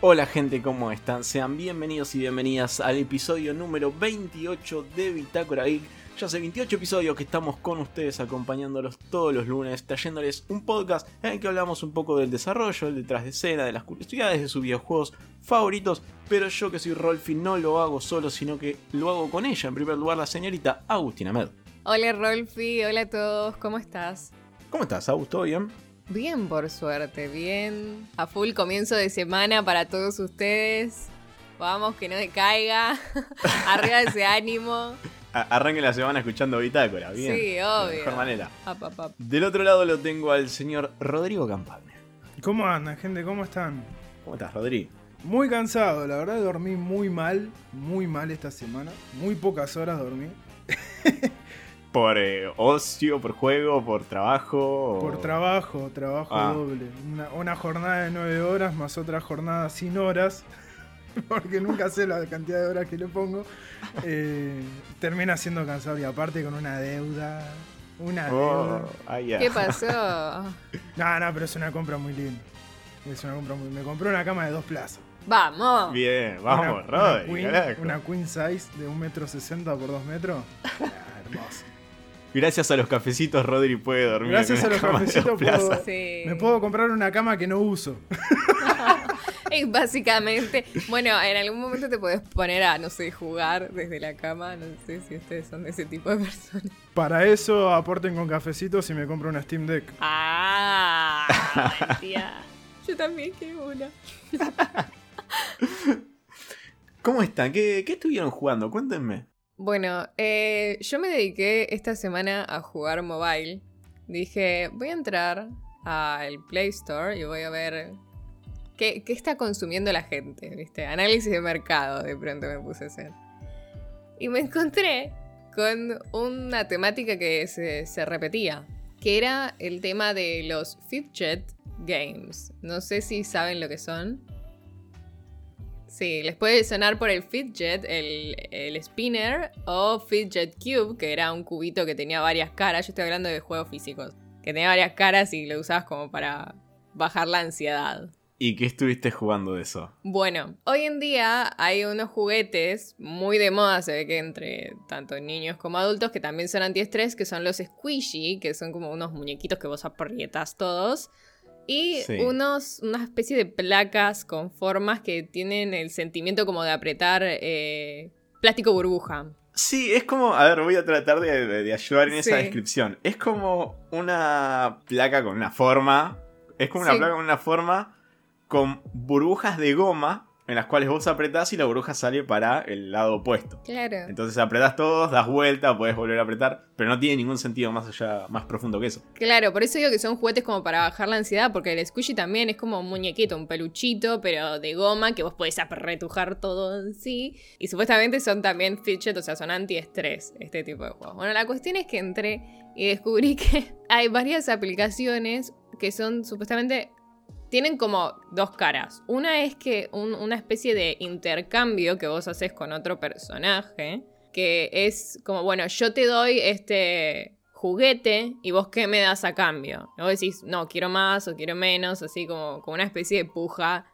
Hola gente, ¿cómo están? Sean bienvenidos y bienvenidas al episodio número 28 de Bitácora Geek. Ya hace 28 episodios que estamos con ustedes acompañándolos todos los lunes, trayéndoles un podcast en el que hablamos un poco del desarrollo, del detrás de escena, de las curiosidades de sus videojuegos favoritos. Pero yo que soy Rolfi no lo hago solo, sino que lo hago con ella. En primer lugar, la señorita Agustina Med. Hola Rolfi, hola a todos, ¿cómo estás? ¿Cómo estás, Agus? ¿Todo bien? Bien, por suerte, bien. A full comienzo de semana para todos ustedes. Vamos, que no decaiga. Arriba ese ánimo. Arranquen la semana escuchando Bitácora, bien. Sí, obvio. De mejor manera. Up, up, up. Del otro lado lo tengo al señor Rodrigo Campagna. ¿Cómo andan, gente? ¿Cómo están? ¿Cómo estás, Rodrigo? Muy cansado, la verdad dormí muy mal, muy mal esta semana. Muy pocas horas dormí. ¿Por eh, ocio, por juego, por trabajo? o- Por trabajo, trabajo Ah. doble. Una, una jornada de nueve horas más otra jornada sin horas. Porque nunca sé la cantidad de horas que le pongo. Eh, termina siendo cansado y aparte con una deuda. Una Oh, deuda. ah. ¿Qué pasó? No, no, pero es una compra muy linda. Es una compra muy. Me compré una cama de dos plazas. Vamos. Bien, vamos, una, Rodri, una queen, carajo. una queen size de 1,60m por 2 metros. Ah, hermoso. Gracias a los cafecitos, Rodri puede dormir. Gracias en a los cafecitos puedo- Sí. Me puedo comprar una cama que no uso. Es básicamente, bueno, en algún momento te podés poner a, no sé, jugar desde la cama. No sé si ustedes son de ese tipo de personas. Para eso aporten con cafecitos y me compro una Steam Deck. Ah, tía. Yo también quiero una. ¿Cómo están? ¿Qué, qué estuvieron jugando? Cuéntenme. Bueno, eh, yo me dediqué esta semana a jugar mobile. Dije, voy a entrar al Play Store y voy a ver qué, está consumiendo la gente, ¿viste? Análisis de mercado, de pronto me puse a hacer. Y me encontré con una temática que se, se repetía, que era el tema de los Fidget Games. No sé si saben lo que son. Sí, les puede sonar por el Fidget, el, el Spinner, o Fidget Cube, que era un cubito que tenía varias caras. Yo estoy hablando de juegos físicos. Que tenía varias caras y lo usabas como para bajar la ansiedad. ¿Y qué estuviste jugando de eso? Bueno, hoy en día hay unos juguetes muy de moda, se ve que entre tanto niños como adultos, que también son antiestrés, que son los squishy, que son como unos muñequitos que vos aprietas todos. Y Sí. unos, una especie de placas con formas que tienen el sentimiento como de apretar eh, plástico burbuja. Sí, es como. A ver, voy a tratar de, de- de ayudar en esa descripción. Es como una placa con una forma. Es como una Sí. placa con una forma con burbujas de goma en las cuales vos apretás y la burbuja sale para el lado opuesto. Claro. Entonces apretás todos, das vuelta, podés volver a apretar, pero no tiene ningún sentido más allá, más profundo que eso. Claro, por eso digo que son juguetes como para bajar la ansiedad, porque el squishy también es como un muñequito, un peluchito, pero de goma que vos podés apretujar todo en sí. Y supuestamente son también fidget, o sea, son antiestrés, este tipo de juegos. Bueno, la cuestión es que entré y descubrí que hay varias aplicaciones que son supuestamente... Tienen como dos caras. Una es que un- una especie de intercambio que vos haces con otro personaje, que es como, bueno, yo te doy este juguete y vos qué me das a cambio. Y vos decís, no, quiero más o quiero menos, así como, como una especie de puja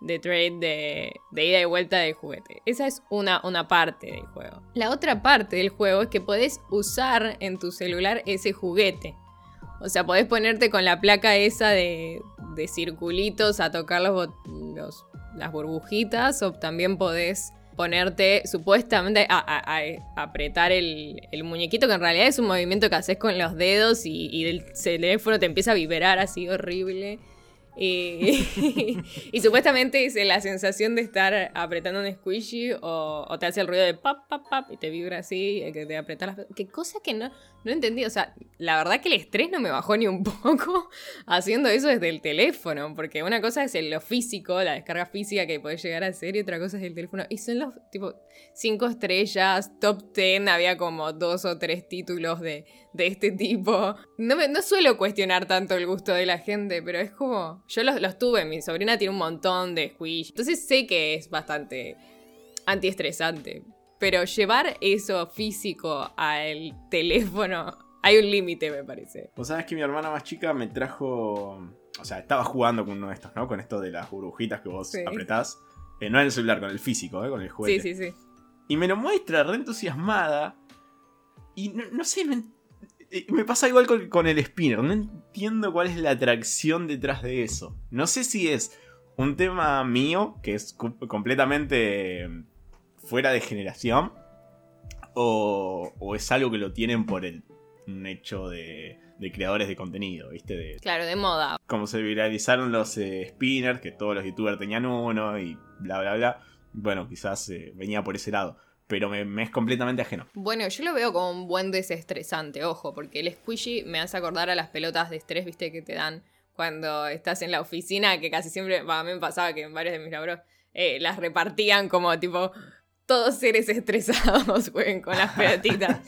de trade de, de ida y vuelta del juguete. Esa es una, una parte del juego. La otra parte del juego es que podés usar en tu celular ese juguete. O sea, podés ponerte con la placa esa de, de circulitos a tocar los, los- las burbujitas o también podés ponerte supuestamente a- apretar el, el muñequito que en realidad es un movimiento que haces con los dedos y, y el teléfono te empieza a vibrar así horrible. Y, supuestamente es la sensación de estar apretando un squishy o, te hace el ruido de pap, pap, pap y te vibra así, eh, que te apretas las... Qué cosa que no, no entendí. O sea, la verdad que el estrés no me bajó ni un poco haciendo eso desde el teléfono. Porque una cosa es lo físico, la descarga física que podés llegar a hacer y otra cosa es el teléfono. Y son los, tipo, cinco estrellas, top ten, había como dos o tres títulos de, de este tipo. No, me- no suelo cuestionar tanto el gusto de la gente, pero es como... Yo los, los tuve, mi sobrina tiene un montón de squish. Entonces sé que es bastante antiestresante. Pero llevar eso físico al teléfono, hay un límite, me parece. Vos sabés que mi hermana más chica me trajo O sea, estaba jugando con uno de estos, ¿no? Con esto de las burbujitas que vos Sí. apretás. Eh, no en el celular, con el físico, ¿eh? Con el juguete. Sí, sí, sí. Y me lo muestra re entusiasmada. Y no, no sé, no me pasa igual con, con el spinner. No entiendo cuál es la atracción detrás de eso. No sé si es un tema mío, que es completamente fuera de generación. O, o es algo que lo tienen por el un hecho de, de creadores de contenido, ¿viste? De, Claro, de moda. como se viralizaron los eh, spinners, que todos los youtubers tenían uno y bla, bla, bla. Bueno, quizás eh, venía por ese lado. Pero me, es completamente ajeno. Bueno, yo lo veo como un buen desestresante, ojo, porque el squishy me hace acordar a las pelotas de estrés, viste, que te dan cuando estás en la oficina, que casi siempre, a mí me pasaba que en varios de mis laburos eh, las repartían como tipo, todos seres estresados jueguen con las pelotitas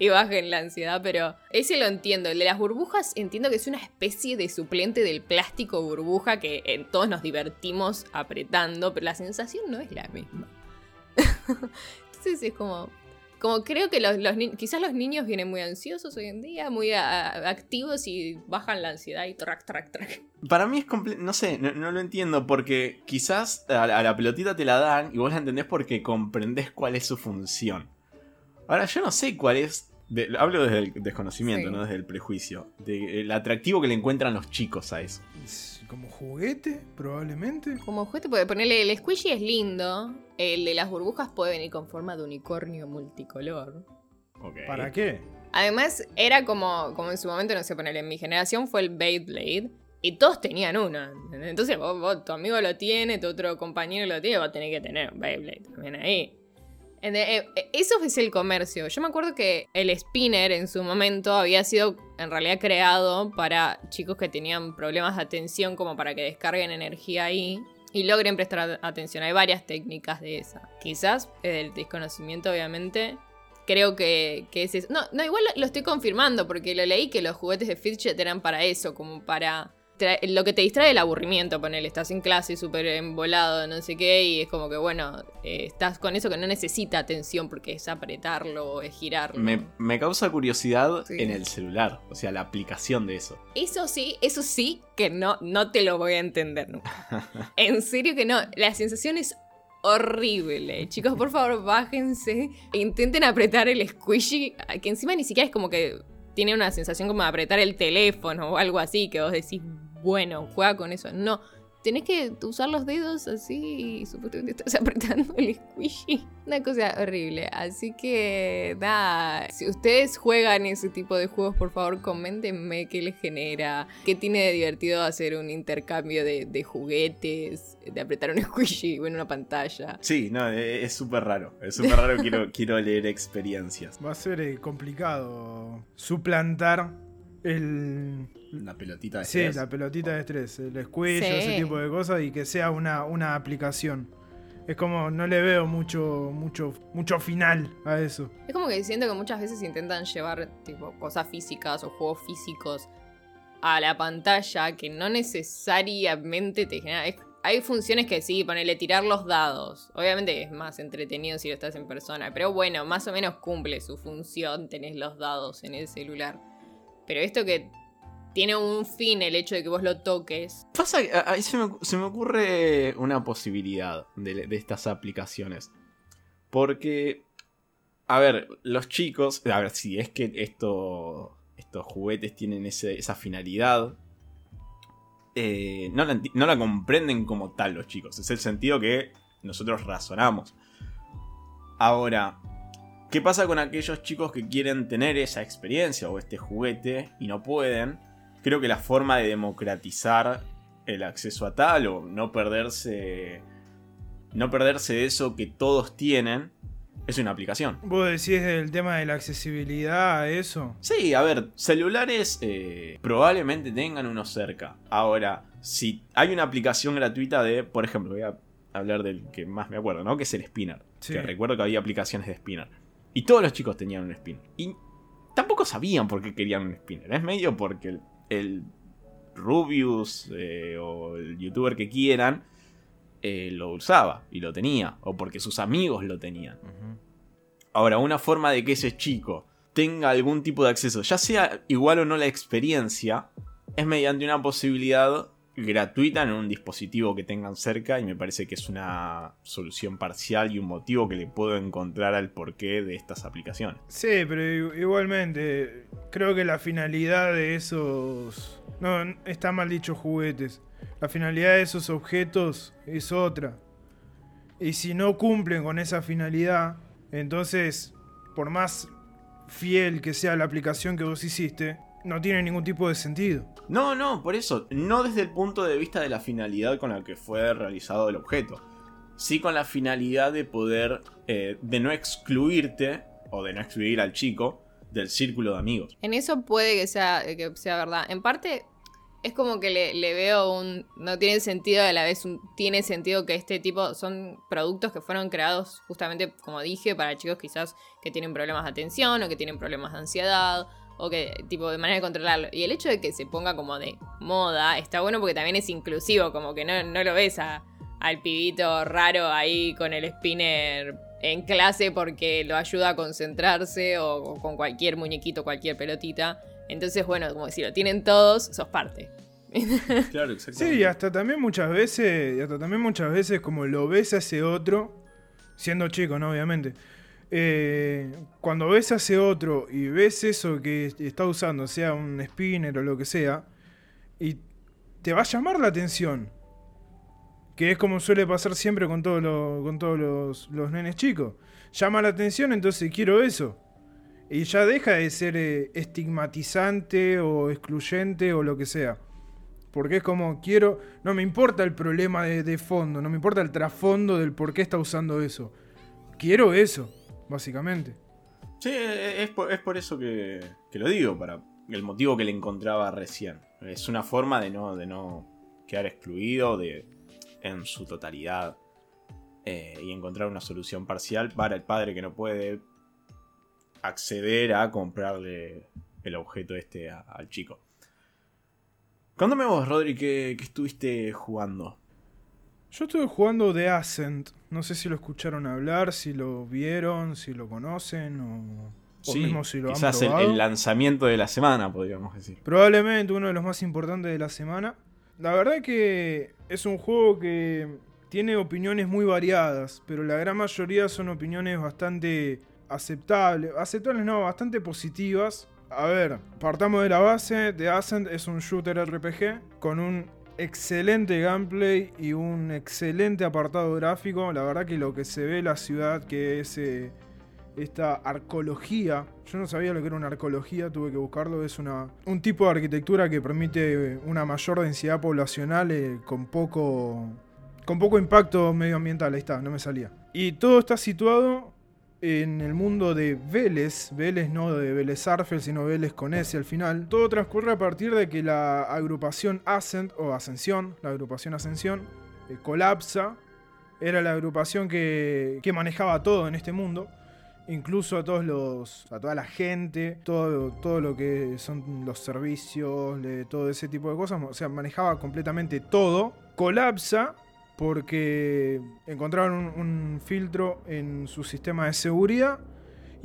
y bajen la ansiedad, pero ese lo entiendo. El de las burbujas entiendo que es una especie de suplente del plástico burbuja que eh, todos nos divertimos apretando, pero la sensación no es la misma. Entonces es como. Como creo que los, los quizás los niños vienen muy ansiosos hoy en día, muy a- activos y bajan la ansiedad y track, track, track. Para mí es comple- no sé, no, no lo entiendo porque quizás a la, a la pelotita te la dan y vos la entendés porque comprendés cuál es su función. Ahora yo no sé cuál es, de- hablo desde el desconocimiento, Sí. no desde el prejuicio, del atractivo que le encuentran los chicos a eso. Como juguete, probablemente. Como juguete puede ponerle el squishy es lindo, el de las burbujas puede venir con forma de unicornio multicolor. Ok. ¿Para qué? Además, era como, como en su momento, no sé, ponerle en mi generación fue el Beyblade. Y todos tenían uno. Entonces, vos, vos, tu amigo lo tiene, tu otro compañero lo tiene, vos tenés que tener un Beyblade también ahí. En- eh, eh, Eso es el comercio. Yo me acuerdo que el spinner en su momento había sido en realidad creado para chicos que tenían problemas de atención, como para que descarguen energía ahí y logren prestar atención. Hay varias técnicas de esa. Quizás el desconocimiento, obviamente, creo que, que es eso. No, no, igual lo estoy confirmando porque lo leí que los juguetes de Fidget eran para eso, como para... Lo que te distrae el aburrimiento, ponele, estás en clase súper embolado, no sé qué, y es como que, bueno, eh, estás con eso que no necesita atención porque es apretarlo o es girarlo. Me, me causa curiosidad Sí. en el celular, o sea, la aplicación de eso. Eso sí, eso sí que no, no te lo voy a entender nunca. En serio que no, la sensación es horrible. Chicos, por favor, bájense e intenten apretar el squishy, que encima ni siquiera es como que tiene una sensación como de apretar el teléfono o algo así, que vos decís, bueno, juega con eso. No, tenés que usar los dedos así y supuestamente estás apretando el squishy. Una cosa horrible. Así que, nada, si ustedes juegan ese tipo de juegos, por favor, coméntenme qué les genera, qué tiene de divertido hacer un intercambio de, de juguetes, de apretar un squishy o en una pantalla. Sí, no, e- es súper raro. Es súper raro, quiero, quiero leer experiencias. Va a ser eh, complicado suplantar el. Una pelotita de Sí, estrés. la pelotita de estrés, el Sí. ese tipo de cosas y que sea una, una aplicación. Es como, no le veo mucho, mucho, mucho final a eso. Es como que siento que muchas veces intentan llevar tipo cosas físicas o juegos físicos a la pantalla que no necesariamente te genera. es- hay funciones que sí, ponele tirar los dados. Obviamente es más entretenido si lo estás en persona, pero bueno, más o menos cumple su función, tenés los dados en el celular. Pero esto que tiene un fin el hecho de que vos lo toques. Pasa ahí se me, se me ocurre una posibilidad de, estas aplicaciones. Porque, a ver, los chicos, a ver, si es que esto, estos juguetes tienen ese- esa finalidad, eh, no, no la comprenden como tal los chicos. Es el sentido que nosotros razonamos. Ahora, ¿qué pasa con aquellos chicos que quieren tener esa experiencia o este juguete y no pueden? Creo que la forma de democratizar el acceso a tal o no perderse no perderse de eso que todos tienen es una aplicación. ¿Vos decís el tema de la accesibilidad a eso? Sí, a ver, celulares eh, probablemente tengan uno cerca. Ahora, si hay una aplicación gratuita de, por ejemplo, voy a hablar del que más me acuerdo, ¿no? Que es el Spinner. Sí. Que recuerdo que había aplicaciones de Spinner. Y todos los chicos tenían un Spinner. Y tampoco sabían por qué querían un Spinner. Es medio porque el, el Rubius eh, o el youtuber que quieran eh, lo usaba y lo tenía. O porque sus amigos lo tenían. Ahora, una forma de que ese chico tenga algún tipo de acceso, ya sea igual o no la experiencia, es mediante una posibilidad gratuita en un dispositivo que tengan cerca y me parece que es una solución parcial y un motivo que le puedo encontrar al porqué de estas aplicaciones. Sí, pero igualmente creo que la finalidad de esos... No, está mal dicho juguetes. La finalidad de esos objetos es otra. Y si no cumplen con esa finalidad, entonces, por más fiel que sea la aplicación que vos hiciste, no tiene ningún tipo de sentido. No, no, por eso, no desde el punto de vista de la finalidad con la que fue realizado el objeto. Sí con la finalidad de poder, eh, de no excluirte, o de no excluir al chico, del círculo de amigos. En eso puede que sea, que sea verdad. En parte, es como que le, veo un... No tiene sentido, a la vez tiene sentido que este tipo son productos que fueron creados justamente, como dije, para chicos quizás que tienen problemas de atención o que tienen problemas de ansiedad o que tipo de manera de controlarlo. Y el hecho de que se ponga como de moda está bueno porque también es inclusivo, como que no, no lo ves a, al pibito raro ahí con el spinner en clase porque lo ayuda a concentrarse o, con cualquier muñequito, cualquier pelotita. Entonces, bueno, como si lo tienen todos, sos parte. Claro, exactamente. Sí, y hasta también muchas veces, y hasta también muchas veces como lo ves a ese otro, siendo chico, ¿no? Obviamente. Eh, cuando ves a ese otro y ves eso que está usando, sea un spinner o lo que sea, y te va a llamar la atención. Que es como suele pasar siempre con, todos con todos los, los, nenes chicos. Llama la atención, entonces quiero eso. Y ya deja de ser eh, estigmatizante o excluyente o lo que sea. Porque es como, quiero, no me importa el problema de, de fondo, no me importa el trasfondo del por qué está usando eso. Quiero eso básicamente. Sí, es por, eso que, lo digo, para el motivo que le encontraba recién. Es una forma de no, de no quedar excluido de, en su totalidad eh, y encontrar una solución parcial para el padre que no puede acceder a comprarle el objeto este al chico. Cuéntame vos, Rodri, ¿qué, ¿qué, estuviste jugando? Yo estuve jugando The Ascent. No sé si lo escucharon hablar, si lo vieron, si lo conocen o, mismo si lo quizás han probado. El, el lanzamiento de la semana, podríamos decir. Probablemente uno de los más importantes de la semana. La verdad que es un juego que tiene opiniones muy variadas, pero la gran mayoría son opiniones bastante aceptables. Aceptables no, bastante positivas. A ver, partamos de la base. The Ascent es un shooter RPG con un excelente gameplay y un excelente apartado gráfico. La verdad que lo que se ve la ciudad, que es eh, esta arcología, yo no sabía lo que era una arcología, tuve que buscarlo, es una, un tipo de arquitectura que permite una mayor densidad poblacional eh, con poco... Con poco impacto medioambiental, ahí está, no me salía. Y todo está situado en el mundo de Vélez, Vélez no de Vélez Arfel, sino Vélez con S al final, todo transcurre a partir de que la agrupación Ascent o Ascensión, la agrupación Ascensión, eh, colapsa. Era la agrupación que, que, manejaba todo en este mundo, incluso a todos los, a toda la gente, todo, todo lo que son los servicios, todo ese tipo de cosas, o sea, manejaba completamente todo. Colapsa porque encontraron un, filtro en su sistema de seguridad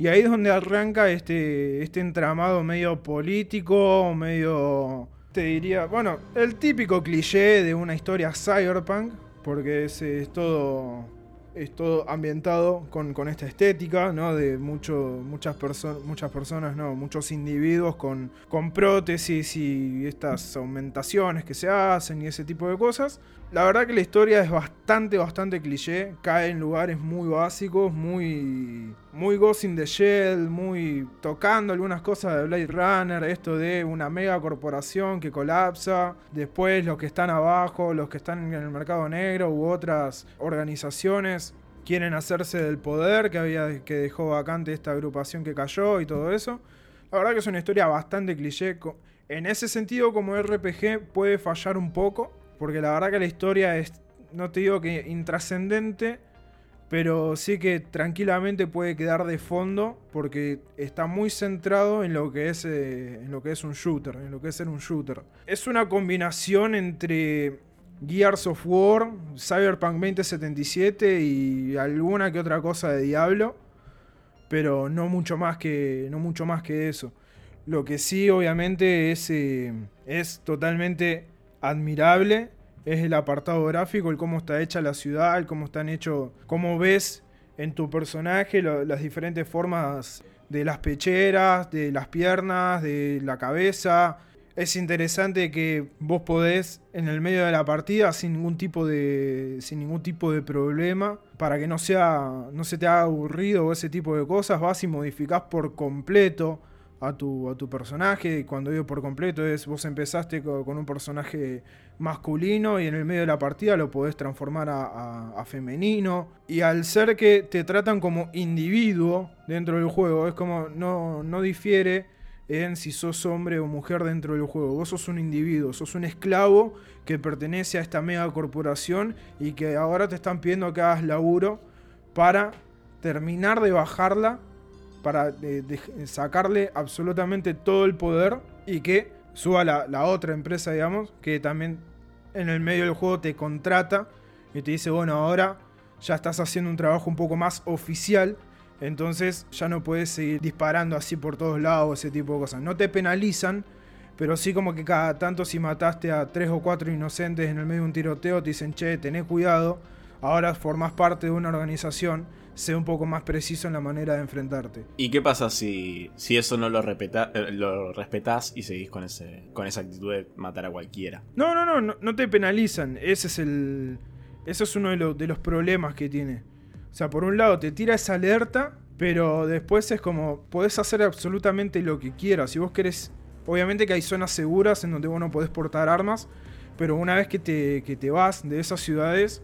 y ahí es donde arranca este, este entramado medio político, medio, te diría, bueno, el típico cliché de una historia cyberpunk, porque es, es todo es todo ambientado con, esta estética, ¿no? De mucho, muchas, muchas personas, ¿no? Muchos individuos con, con prótesis y estas aumentaciones que se hacen y ese tipo de cosas. La verdad que la historia es bastante, bastante cliché. Cae en lugares muy básicos, muy, muy Ghost in the Shell, muy tocando algunas cosas de Blade Runner. Esto de una mega corporación que colapsa. Después los que están abajo, los que están en el mercado negro u otras organizaciones quieren hacerse del poder que, había, que dejó vacante esta agrupación que cayó y todo eso. La verdad que es una historia bastante cliché. En ese sentido, como RPG, puede fallar un poco porque la verdad que la historia es, no te digo que intrascendente, pero sí que tranquilamente puede quedar de fondo porque está muy centrado en lo que es eh, en lo que es un shooter, en lo que es ser un shooter. Es una combinación entre Gears of War, Cyberpunk 2077 y alguna que otra cosa de Diablo, pero no mucho más que no mucho más que eso. Lo que sí obviamente es eh, es totalmente admirable es el apartado gráfico, el cómo está hecha la ciudad, el cómo están hechos, cómo ves en tu personaje las diferentes formas de las pecheras, de las piernas, de la cabeza. Es interesante que vos podés en el medio de la partida sin ningún tipo de sin ningún tipo de problema para que no sea no se te haga aburrido o ese tipo de cosas, vas y modificás por completo a tu, a tu personaje. Cuando digo por completo es vos empezaste con, un personaje masculino y en el medio de la partida lo podés transformar a, femenino. Y al ser que te tratan como individuo dentro del juego, es como no, no difiere en si sos hombre o mujer dentro del juego. Vos sos un individuo, sos un esclavo que pertenece a esta mega corporación y que ahora te están pidiendo que hagas laburo para terminar de bajarla para sacarle absolutamente todo el poder y que suba la, otra empresa, digamos, que también en el medio del juego te contrata y te dice, bueno, ahora ya estás haciendo un trabajo un poco más oficial, entonces ya no puedes seguir disparando así por todos lados, ese tipo de cosas. No te penalizan, pero sí como que cada tanto si mataste a tres o cuatro inocentes en el medio de un tiroteo, te dicen, che, tené cuidado, ahora formás parte de una organización sea un poco más preciso en la manera de enfrentarte. ¿Y qué pasa si, si eso no lo, respeta, eh, lo respetás y seguís con, ese, con esa actitud de matar a cualquiera? No, no, no, no, te penalizan. Ese es el. Eso es uno de, de los problemas que tiene. O sea, por un lado te tira esa alerta, pero después es como. Podés hacer absolutamente lo que quieras. Si vos querés. Obviamente que hay zonas seguras en donde vos no podés portar armas. Pero una vez que te, que te vas de esas ciudades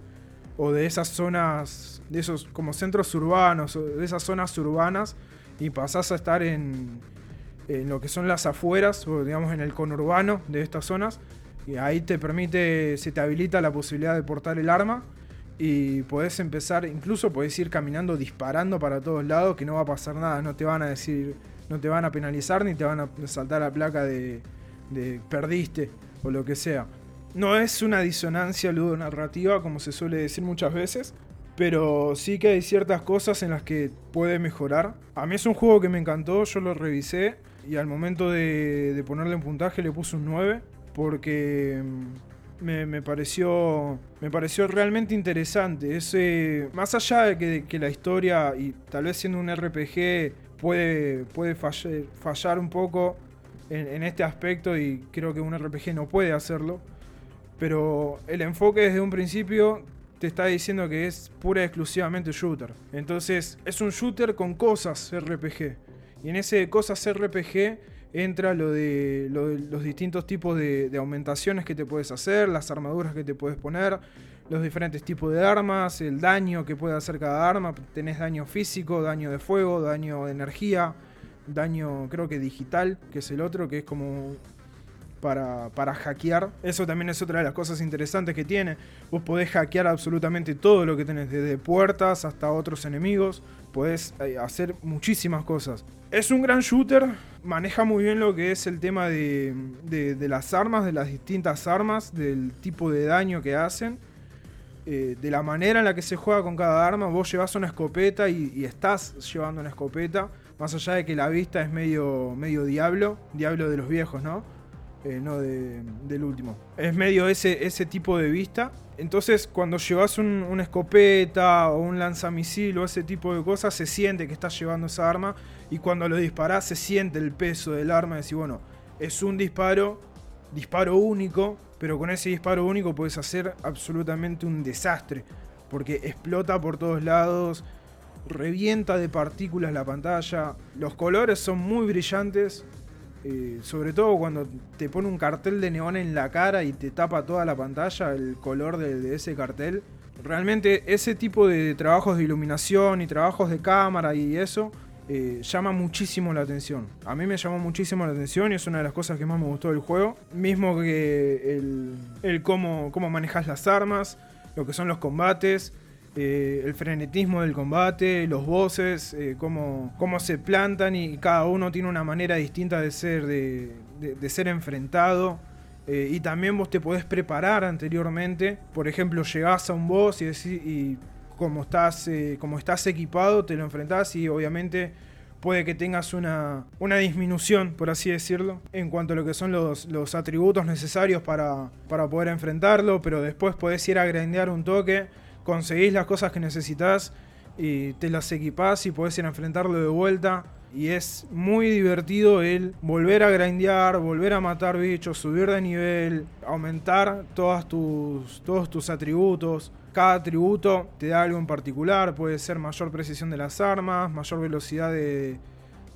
o de esas zonas, de esos como centros urbanos, de esas zonas urbanas, y pasás a estar en, en lo que son las afueras, o digamos en el conurbano de estas zonas, y ahí te permite, se te habilita la posibilidad de portar el arma, y podés empezar, incluso podés ir caminando disparando para todos lados, que no va a pasar nada, no te van a decir, no te van a penalizar, ni te van a saltar la placa de, de perdiste, o lo que sea. No es una disonancia ludonarrativa, como se suele decir muchas veces, pero sí que hay ciertas cosas en las que puede mejorar. A mí es un juego que me encantó, yo lo revisé y al momento de, ponerle un puntaje le puse un 9 porque mm, me, pareció, me pareció realmente interesante. Ese, más allá de que, la historia, y tal vez siendo un RPG, puede, puede fallar, un poco en, en este aspecto y creo que un RPG no puede hacerlo pero el enfoque desde un principio te está diciendo que es pura y exclusivamente shooter. Entonces es un shooter con cosas RPG. Y en ese cosas RPG entra lo de, los distintos tipos de, aumentaciones que te puedes hacer, las armaduras que te puedes poner, los diferentes tipos de armas, el daño que puede hacer cada arma. Tenés daño físico, daño de fuego, daño de energía, daño creo que digital, que es el otro, que es como para, hackear. Eso también es otra de las cosas interesantes que tiene. Vos podés hackear absolutamente todo lo que tenés, desde puertas hasta otros enemigos. Podés eh, hacer muchísimas cosas. Es un gran shooter, maneja muy bien lo que es el tema de, las armas, de las distintas armas, del tipo de daño que hacen. Eh, de la manera en la que se juega con cada arma, vos llevas una escopeta y, estás llevando una escopeta, más allá de que la vista es medio, medio diablo, diablo de los viejos, ¿no? Eh, no del último. Es medio ese, ese tipo de vista. Entonces, cuando llevas una escopeta o un lanzamisil o ese tipo de cosas, se siente que estás llevando esa arma. Y cuando lo disparas, se siente el peso del arma. Y decir, bueno, es un disparo, disparo único, pero con ese disparo único puedes hacer absolutamente un desastre. Porque explota por todos lados, revienta de partículas la pantalla. Los colores son muy brillantes. Eh, sobre todo cuando te pone un cartel de neón en la cara y te tapa toda la pantalla, el color de, ese cartel. Realmente ese tipo de trabajos de iluminación y trabajos de cámara y eso eh, llama muchísimo la atención. A mí me llamó muchísimo la atención y es una de las cosas que más me gustó del juego. Mismo que el, el cómo, cómo manejas las armas, lo que son los combates. Eh, el frenetismo del combate, los bosses, eh, cómo, se plantan y cada uno tiene una manera distinta de ser, de, ser enfrentado. Eh, y también vos te podés preparar anteriormente. Por ejemplo, llegás a un boss y, y como, estás, como estás equipado, te lo enfrentás y obviamente puede que tengas una, una disminución, por así decirlo, en cuanto a lo que son los, los atributos necesarios para, para poder enfrentarlo, pero después podés ir a grandear un toque, conseguís las cosas que necesitas y te las equipás y podés ir a enfrentarlo de vuelta. Y es muy divertido el volver a grindear, volver a matar bichos, subir de nivel, aumentar todas tus, todos tus atributos. Cada atributo te da algo en particular, puede ser mayor precisión de las armas, mayor velocidad de,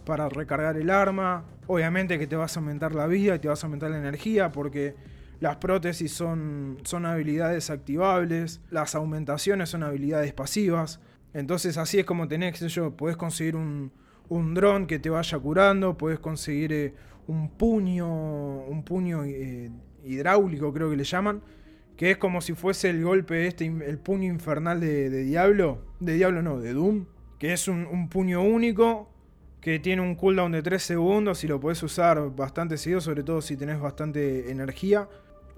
para recargar el arma. Obviamente que te vas a aumentar la vida y te vas a aumentar la energía porque las prótesis son, son habilidades activables, las aumentaciones son habilidades pasivas. Entonces así es como tenés, qué sé yo, podés conseguir un, un dron que te vaya curando, puedes conseguir eh, un puño, un puño eh, hidráulico creo que le llaman, que es como si fuese el golpe este, el puño infernal de, Diablo, de Diablo no, de Doom, que es un, puño único que tiene un cooldown de 3 segundos y lo puedes usar bastante seguido, sobre todo si tenés bastante energía.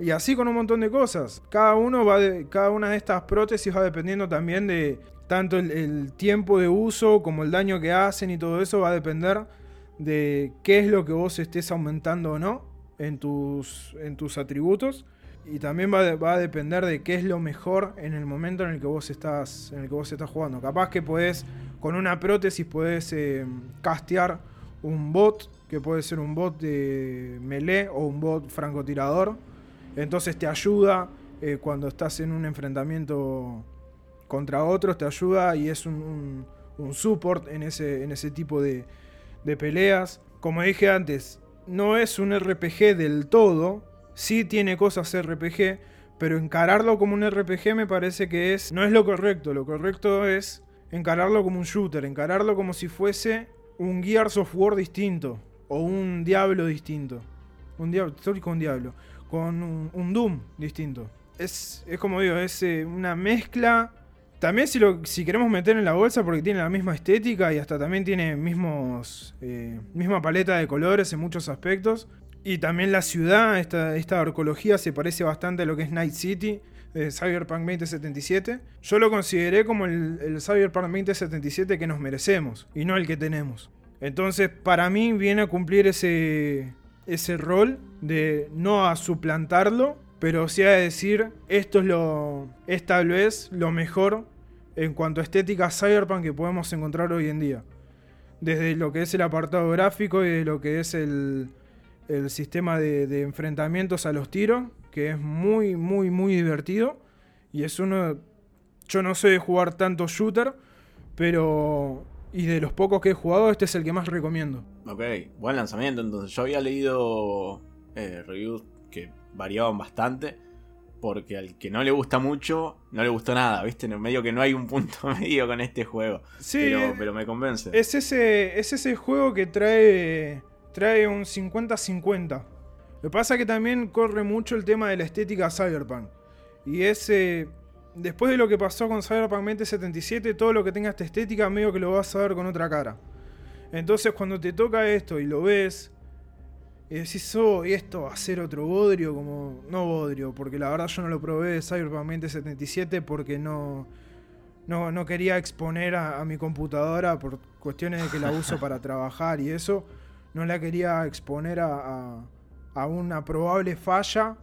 Y así con un montón de cosas. Cada, uno va cada una de estas prótesis va dependiendo también de tanto el, tiempo de uso como el daño que hacen y todo eso va a depender de qué es lo que vos estés aumentando o no en tus, en tus atributos. Y también va, va, a depender de qué es lo mejor en el momento en el que vos estás, en el que vos estás jugando. Capaz que podés, con una prótesis, podés eh, castear un bot, que puede ser un bot de melee o un bot francotirador. Entonces te ayuda eh, cuando estás en un enfrentamiento contra otros, te ayuda y es un, support en ese, en ese tipo de, peleas. Como dije antes, no es un RPG del todo, sí tiene cosas RPG, pero encararlo como un RPG me parece que es no es lo correcto, lo correcto es encararlo como un shooter, encararlo como si fuese un Gears of War distinto o un Diablo distinto. Un Diablo, estoy con un Diablo, con un, Doom distinto. Es, es como digo, es eh, una mezcla también si, lo, si queremos meter en la bolsa porque tiene la misma estética y hasta también tiene mismos, eh, misma paleta de colores en muchos aspectos. Y también la ciudad, esta, esta arqueología se parece bastante a lo que es Night City de Cyberpunk 2077. Yo lo consideré como el, el Cyberpunk 2077 que nos merecemos y no el que tenemos. Entonces para mí viene a cumplir ese, ese rol de no a suplantarlo, pero sí a decir, esto es lo es tal vez lo mejor en cuanto a estética cyberpunk que podemos encontrar hoy en día. Desde lo que es el apartado gráfico y de lo que es el, el sistema de, de, enfrentamientos a los tiros, que es muy, muy, muy divertido. Y es uno... Yo no sé de jugar tanto shooter, pero... Y de los pocos que he jugado, este es el que más recomiendo. Ok, buen lanzamiento entonces. Yo había leído eh, reviews que variaban bastante. Porque al que no le gusta mucho, no le gustó nada, ¿viste? En el medio que no hay un punto medio con este juego. Sí. Pero, me convence. Es ese, es ese juego que trae, trae un 50-50. Lo que pasa es que también corre mucho el tema de la estética Cyberpunk. Y ese. Después de lo que pasó con Cyberpunk 2077, todo lo que tenga esta estética, medio que lo vas a ver con otra cara. Entonces, cuando te toca esto y lo ves, y decís, oh, y esto va a ser otro bodrio, como. No bodrio, porque la verdad yo no lo probé de Cyberpunk 2077 porque no. No, no quería exponer a, mi computadora por cuestiones de que la uso para trabajar y eso. No la quería exponer a, a, una probable falla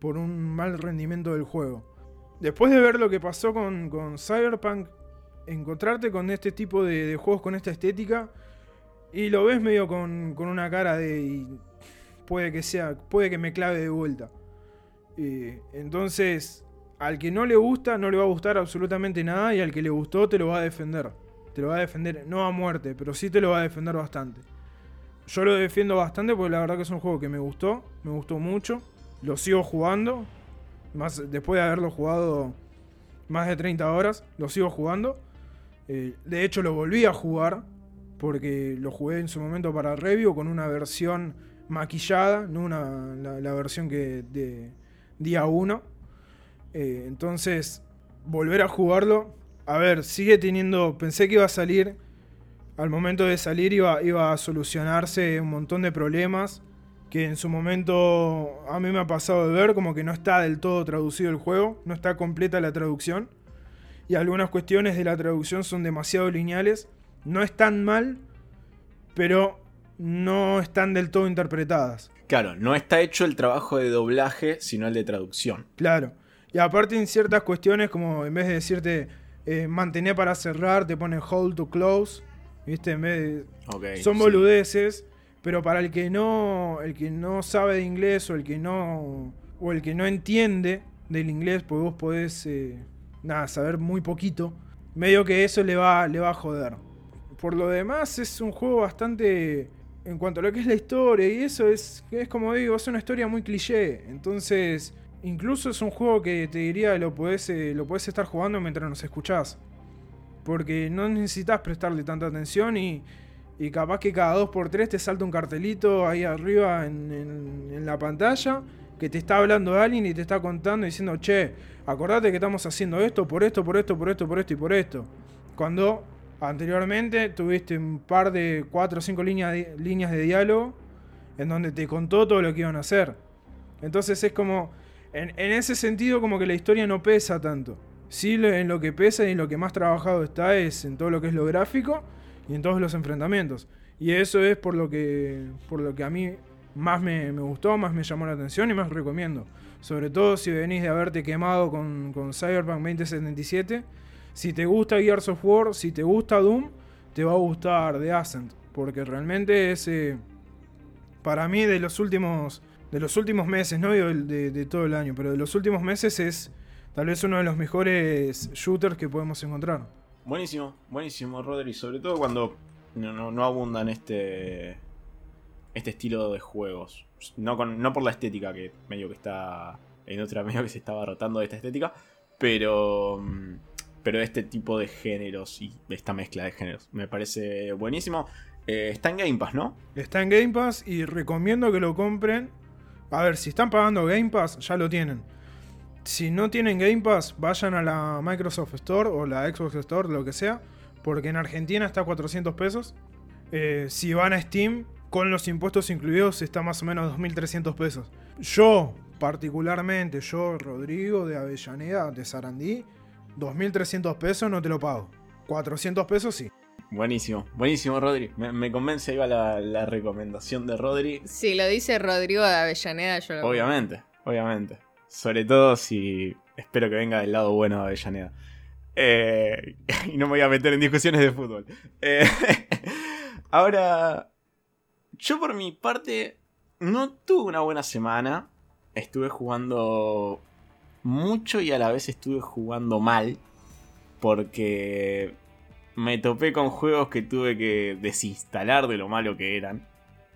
por un mal rendimiento del juego. Después de ver lo que pasó con, Cyberpunk, encontrarte con este tipo de, de, juegos con esta estética y lo ves medio con, con una cara de puede que sea, puede que me clave de vuelta. entonces, al que no le gusta, no le va a gustar absolutamente nada y al que le gustó te lo va a defender. Te lo va a defender, no a muerte, pero sí te lo va a defender bastante. Yo lo defiendo bastante porque la verdad que es un juego que me gustó, me gustó mucho. Lo sigo jugando, más después de haberlo jugado más de 30 horas, lo sigo jugando. Eh, de hecho lo volví a jugar porque lo jugué en su momento para review con una versión maquillada, no una, la, versión que de día 1. Eh, entonces, volver a jugarlo. A ver, sigue teniendo. Pensé que iba a salir. Al momento de salir iba, iba a solucionarse un montón de problemas. Que en su momento a mí me ha pasado de ver como que no está del todo traducido el juego. No está completa la traducción. Y algunas cuestiones de la traducción son demasiado lineales. No es tan mal, pero no están del todo interpretadas. Claro, no está hecho el trabajo de doblaje, sino el de traducción. Claro. Y aparte en ciertas cuestiones, como en vez de decirte eh, mantener para cerrar, te pone hold to close. ¿Viste? En vez de... Son sí. Pero para el que no el que no sabe de inglés o el que no o el que no entiende del inglés, pues vos podés eh, nada, saber muy poquito, medio que eso le va le va a joder. Por lo demás es un juego bastante en cuanto a lo que es la historia y eso es es como digo, es una historia muy cliché, entonces incluso es un juego que te diría lo podés eh, lo podés estar jugando mientras nos escuchás. Porque no necesitas prestarle tanta atención y, y capaz que cada 2x3 te salta un cartelito ahí arriba en, en- la pantalla que te está hablando alguien y te está contando diciendo, che, acordate que estamos haciendo esto, por esto, por esto, por esto, por esto y por esto. Cuando anteriormente tuviste un par de 4 o 5 líneas de, líneas de diálogo en donde te contó todo lo que iban a hacer. Entonces es como, en, en ese sentido como que la historia no pesa tanto. Sí, en lo que pesa y en lo que más trabajado está es en todo lo que es lo gráfico y en todos los enfrentamientos. Y eso es por lo que, por lo que a mí más me, gustó, más me llamó la atención y más recomiendo. Sobre todo si venís de haberte quemado con, Cyberpunk 2077. Si te gusta Gears of War, si te gusta Doom, te va a gustar The Ascent. Porque realmente es, para mí, de los últimos, de los últimos meses, no de, de todo el año, pero de los últimos meses es tal vez uno de los mejores shooters que podemos encontrar. Buenísimo, buenísimo, Rodri. Sobre todo cuando no, no, no abundan este. Este estilo de juegos. No, con, no por la estética, que medio que está. En otra medio que se estaba rotando de esta estética. Pero. mm, Pero este tipo de géneros y esta mezcla de géneros. Me parece buenísimo. Eh, está en Game Pass, ¿no? Está en Game Pass y recomiendo que lo compren. A ver, si están pagando Game Pass, ya lo tienen. Si no tienen Game Pass, vayan a la Microsoft Store o la Xbox Store, lo que sea. Porque en Argentina está a 400 pesos. Eh, si van a Steam, con los impuestos incluidos, está más o menos 2.300 pesos. Yo, particularmente, yo, Rodrigo de Avellaneda, de Sarandí, 2.300 pesos no te lo pago. 400 pesos sí. Buenísimo, buenísimo, Rodri. Me, me convence, la, la recomendación de Rodri. Si lo dice Rodrigo de Avellaneda, yo lo Obviamente, obviamente. Sobre todo si espero que venga del lado bueno de Avellaneda. Eh, y no me voy a meter en discusiones de fútbol. Eh, ahora, yo por mi parte no tuve una buena semana. Estuve jugando mucho y a la vez estuve jugando mal. Porque me topé con juegos que tuve que desinstalar de lo malo que eran.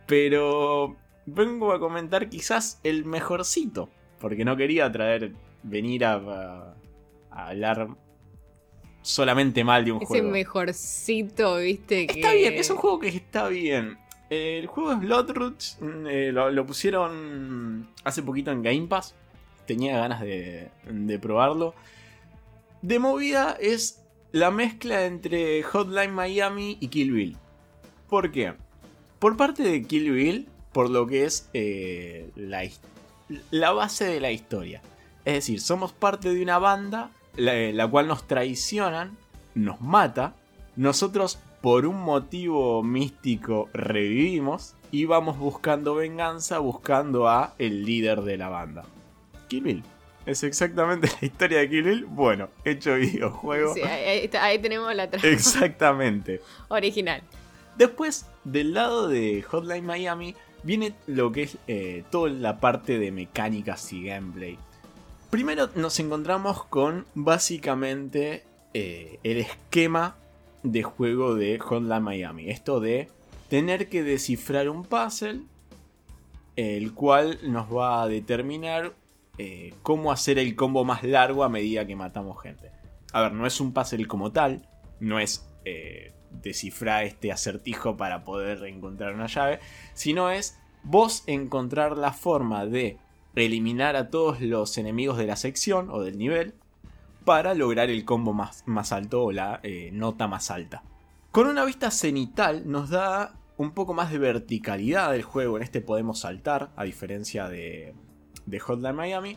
Pero vengo a comentar quizás el mejorcito. Porque no quería traer, venir a, a- a hablar solamente mal de un Ese juego. mejorcito, viste, que... Está bien, es un juego que está bien. El juego es Bloodroots, mm, eh, lo, lo pusieron hace poquito en Game Pass. Tenía ganas de, de probarlo. De movida es la mezcla entre Hotline Miami y Kill Bill. ¿Por qué? Por parte de Kill Bill, por lo que es eh, la, his- la base de la historia. Es decir, somos parte de una banda la, la cual nos traicionan, nos mata, nosotros por un motivo místico revivimos y vamos buscando venganza, buscando a el líder de la banda. Kill Bill. Es exactamente la historia de Kill Bill, bueno, hecho videojuego. Sí, ahí, ahí tenemos la trama Exactamente. original. Después, del lado de Hotline Miami, viene lo que es eh, toda la parte de mecánicas y gameplay. Primero nos encontramos con básicamente eh, el esquema de juego de Hotline Miami. Esto de tener que descifrar un puzzle, el cual nos va a determinar eh, cómo hacer el combo más largo a medida que matamos gente. A ver, no es un puzzle como tal, no es descifrar este acertijo para poder encontrar una llave, sino es vos encontrar la forma de eliminar a todos los enemigos de la sección o del nivel para lograr el combo más, más alto o la eh, nota más alta. Con una vista cenital nos da un poco más de verticalidad del juego. En este podemos saltar, a diferencia de, de Hotline Miami.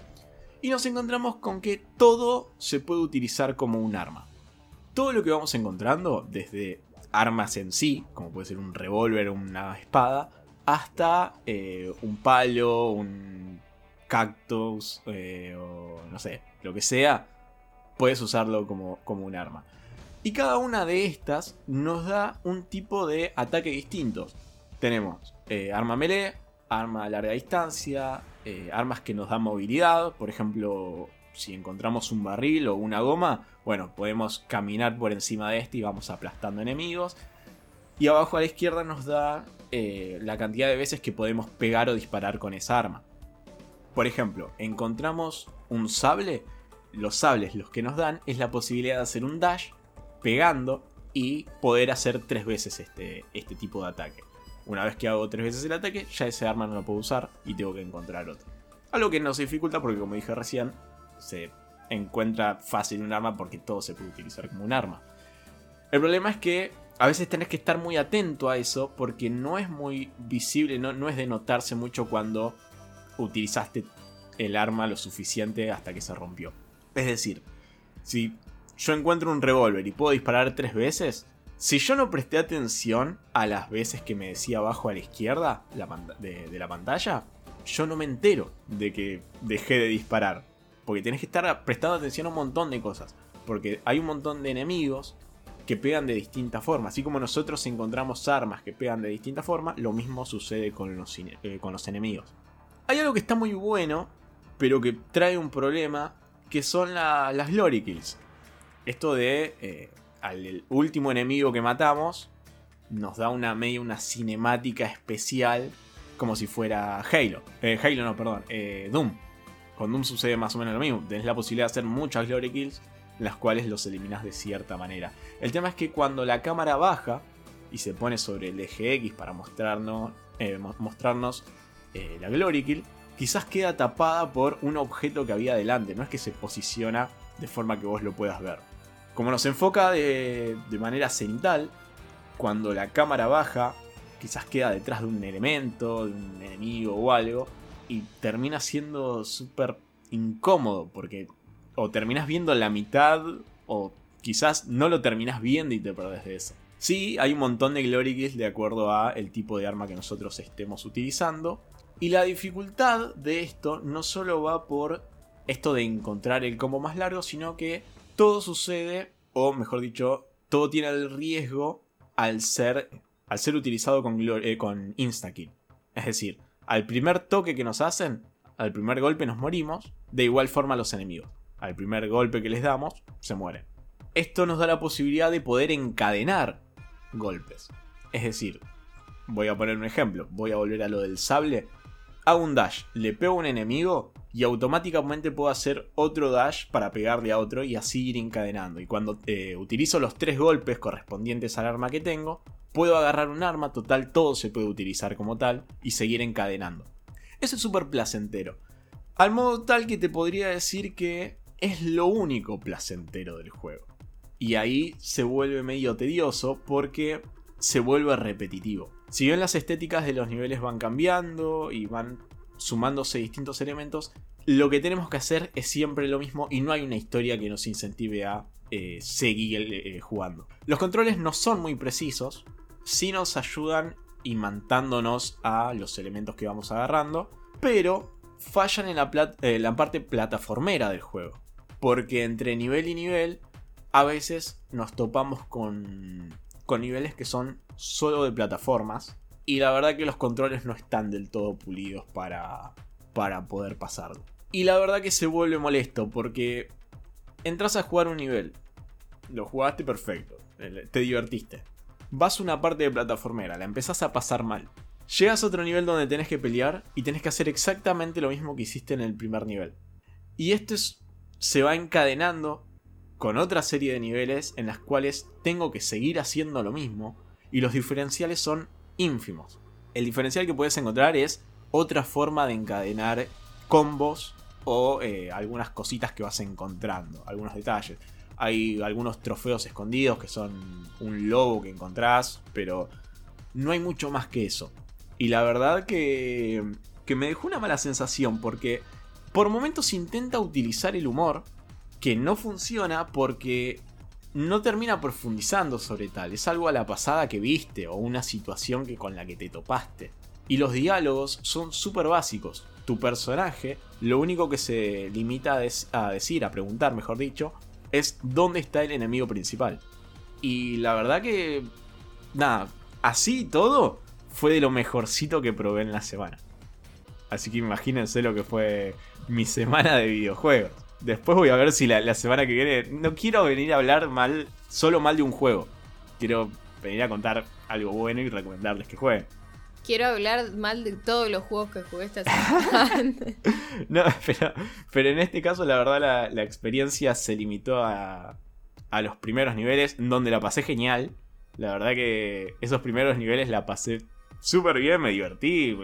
Y nos encontramos con que todo se puede utilizar como un arma. Todo lo que vamos encontrando, desde armas en sí, como puede ser un revólver una espada, hasta eh, un palo, un cactus eh, o no sé, lo que sea, puedes usarlo como, como un arma. Y cada una de estas nos da un tipo de ataque distintos. Tenemos eh, arma melee, arma a larga distancia, armas que nos dan movilidad, por ejemplo, si encontramos un barril o una goma, bueno, podemos caminar por encima de este y vamos aplastando enemigos. Y abajo a la izquierda nos da eh, la cantidad de veces que podemos pegar o disparar con esa arma. Por ejemplo, encontramos un sable. Los sables los que nos dan es la posibilidad de hacer un dash pegando y poder hacer tres veces este, este tipo de ataque. Una vez que hago tres veces el ataque, ya ese arma no lo puedo usar y tengo que encontrar otro. Algo que no se dificulta porque como dije recién, se encuentra fácil un arma porque todo se puede utilizar como un arma. El problema es que a veces tenés que estar muy atento a eso porque no es muy visible, no, no es de notarse mucho cuando utilizaste el arma lo suficiente hasta que se rompió. Es decir, si yo encuentro un revólver y puedo disparar tres veces, si yo no presté atención a las veces que me decía abajo a la izquierda de, de, la pantalla, yo no me entero de que dejé de disparar. Porque tenés que estar prestando atención a un montón de cosas. Porque hay un montón de enemigos que pegan de distinta forma. Así como nosotros encontramos armas que pegan de distinta forma, lo mismo sucede con los, eh, con los enemigos. Hay algo que está muy bueno, pero que trae un problema, que son las Glory Kills. Esto de eh, al último enemigo que matamos, nos da una media una cinemática especial, como si fuera Halo. Eh, Halo no, perdón, Doom. Con Doom sucede más o menos lo mismo. Tenés la posibilidad de hacer muchas Glory Kills las cuales los eliminas de cierta manera. El tema es que cuando la cámara baja y se pone sobre el eje X para mostrarnos, eh, mostrarnos eh, la Glory Kill, quizás queda tapada por un objeto que había delante, no es que se posiciona de forma que vos lo puedas ver. Como nos enfoca de, de manera cenital, cuando la cámara baja, quizás queda detrás de un elemento, de un enemigo o algo, y termina siendo súper incómodo porque o terminas viendo la mitad o quizás no lo terminas viendo y te perdés de eso. Sí, hay un montón de glory kills de acuerdo a el tipo de arma que nosotros estemos utilizando. Y la dificultad de esto no solo va por esto de encontrar el combo más largo, sino que todo sucede, o mejor dicho, todo tiene el riesgo al ser, al ser utilizado con, eh, con instakill. Es decir, al primer toque que nos hacen, al primer golpe nos morimos, de igual forma los enemigos al primer golpe que les damos, se mueren. Esto nos da la posibilidad de poder encadenar golpes. Es decir, voy a poner un ejemplo, voy a volver a lo del sable. Hago un dash, le pego a un enemigo y automáticamente puedo hacer otro dash para pegarle a otro y así ir encadenando. Y cuando eh, utilizo los tres golpes correspondientes al arma que tengo, puedo agarrar un arma, total todo se puede utilizar como tal y seguir encadenando. Eso es súper placentero. Al modo tal que te podría decir que es lo único placentero del juego. Y ahí se vuelve medio tedioso porque se vuelve repetitivo. Si bien las estéticas de los niveles van cambiando y van sumándose distintos elementos, lo que tenemos que hacer es siempre lo mismo y no hay una historia que nos incentive a eh, seguir eh, jugando. Los controles no son muy precisos, sí nos ayudan imantándonos a los elementos que vamos agarrando, pero fallan en la, en la parte plataformera del juego. Porque entre nivel y nivel, a veces nos topamos con, con niveles que son solo de plataformas. Y la verdad que los controles no están del todo pulidos para, para poder pasarlo. Y la verdad que se vuelve molesto porque entras a jugar un nivel. Lo jugaste perfecto. Te divertiste. Vas a una parte de plataformera, la empezás a pasar mal. Llegas a otro nivel donde tenés que pelear y tenés que hacer exactamente lo mismo que hiciste en el primer nivel. Y esto es se va encadenando con otra serie de niveles en las cuales tengo que seguir haciendo lo mismo y los diferenciales son ínfimos. El diferencial que puedes encontrar es otra forma de encadenar combos o eh, algunas cositas que vas encontrando, algunos detalles. Hay algunos trofeos escondidos que son un lobo que encontrás, pero no hay mucho más que eso. Y la verdad que, que me dejó una mala sensación porque por momentos intenta utilizar el humor, que no funciona porque no termina profundizando sobre tal, es algo a la pasada que viste o una situación que con la que te topaste. Y los diálogos son súper básicos. Tu personaje lo único que se limita a, decir, a preguntar mejor dicho, es dónde está el enemigo principal. Y la verdad que, nada, así todo, fue de lo mejorcito que probé en la semana. Así que imagínense lo que fue mi semana de videojuegos. Después voy a ver si la, semana que viene. No quiero venir a hablar mal, solo mal de un juego. Quiero venir a contar algo bueno y recomendarles que jueguen. Quiero hablar mal de todos los juegos que jugué esta semana. no, pero, en este caso, la verdad, la, la experiencia se limitó a, a los primeros niveles, donde la pasé genial. La verdad que esos primeros niveles la pasé súper bien, me divertí,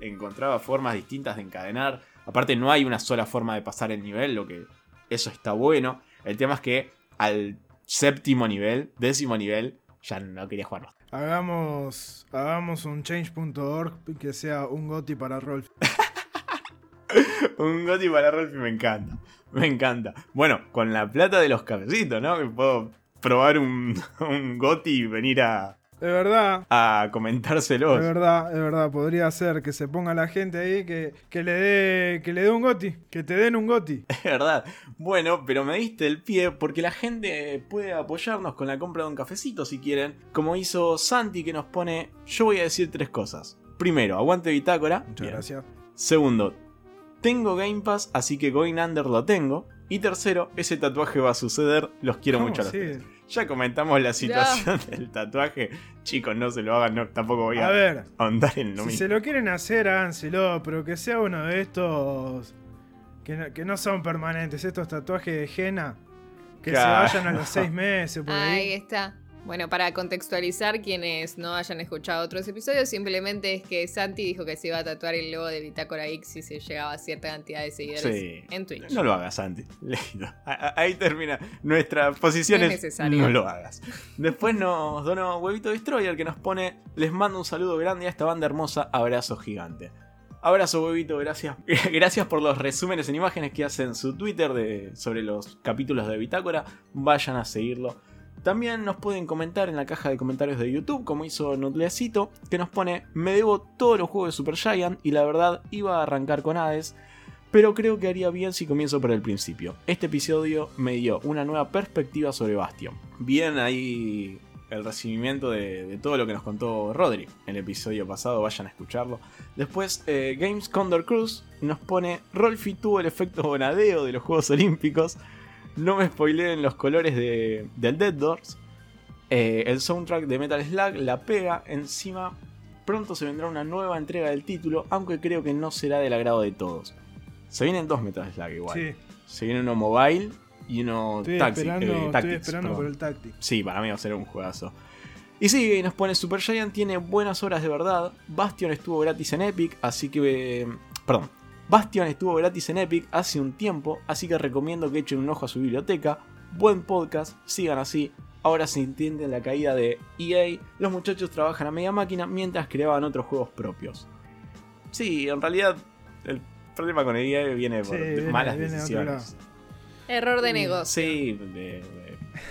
encontraba formas distintas de encadenar. Aparte no hay una sola forma de pasar el nivel, lo que eso está bueno. El tema es que al séptimo nivel, décimo nivel, ya no quería jugar más. Hagamos, hagamos un change.org que sea un goti para Rolf. un goti para Rolf me encanta. Me encanta. Bueno, con la plata de los cafecitos, ¿no? Que puedo probar un, un goti y venir a, de verdad. A comentárselo. De verdad, de verdad. Podría ser que se ponga la gente ahí que, que le dé que le dé un goti. Que te den un goti. Es verdad. Bueno, pero me diste el pie porque la gente puede apoyarnos con la compra de un cafecito si quieren. Como hizo Santi que nos pone. Yo voy a decir tres cosas. Primero, aguante bitácora. Muchas gracias. Segundo, tengo Game Pass, así que Going Under lo tengo. Y tercero, ese tatuaje va a suceder. Los quiero mucho a los ya comentamos la situación del tatuaje. Chicos, no se lo hagan, no, tampoco voy a, ver, ahondar en lo si se lo quieren hacer, háganselo, pero que sea uno de estos que no, que no son permanentes, estos tatuajes de henna que se vayan a los seis meses por ahí. Ahí está. Bueno, para contextualizar quienes no hayan escuchado otros episodios, simplemente es que Santi dijo que se iba a tatuar el logo de Bitácora X si se llegaba a cierta cantidad de seguidores en Twitch. No lo hagas, Santi. Ahí termina nuestra posición. No es necesario. No lo hagas. Después nos dona Huevito Destroyer que nos pone: Les mando un saludo grande a esta banda hermosa. Abrazo gigante. Abrazo, huevito, gracias. gracias por los resúmenes en imágenes que hacen su Twitter de, sobre los capítulos de Bitácora. Vayan a seguirlo. También nos pueden comentar en la caja de comentarios de YouTube, como hizo Nutleacito, que nos pone: Me debo todos los juegos de Super Giant y la verdad iba a arrancar con Hades, pero creo que haría bien si comienzo por el principio. Este episodio me dio una nueva perspectiva sobre Bastion. Bien ahí el recibimiento de, todo lo que nos contó Rodri en el episodio pasado, vayan a escucharlo. Después, eh, Games Condor Cruz nos pone: Rolfi tuvo el efecto bonadeo de los Juegos Olímpicos. No me spoileen los colores de, del Dead Doors. Eh, el soundtrack de Metal Slug la pega. Encima, pronto se vendrá una nueva entrega del título, aunque creo que no será del agrado de todos. Se vienen dos Metal Slug igual. Sí. Se viene uno mobile y uno estoy Esperando, eh, estoy esperando por el Tactics. Sí, para mí va a ser un juegazo. Y sí, nos pone Super Giant tiene buenas horas de verdad. Bastion estuvo gratis en Epic, así que... Eh, perdón, Bastion estuvo gratis en Epic hace un tiempo, así que recomiendo que echen un ojo a su biblioteca. Buen podcast, sigan así. Ahora se entiende la caída de EA, los muchachos trabajan a media máquina mientras creaban otros juegos propios. Sí, en realidad el problema con EA viene por malas decisiones. Error de negocio. Sí, de,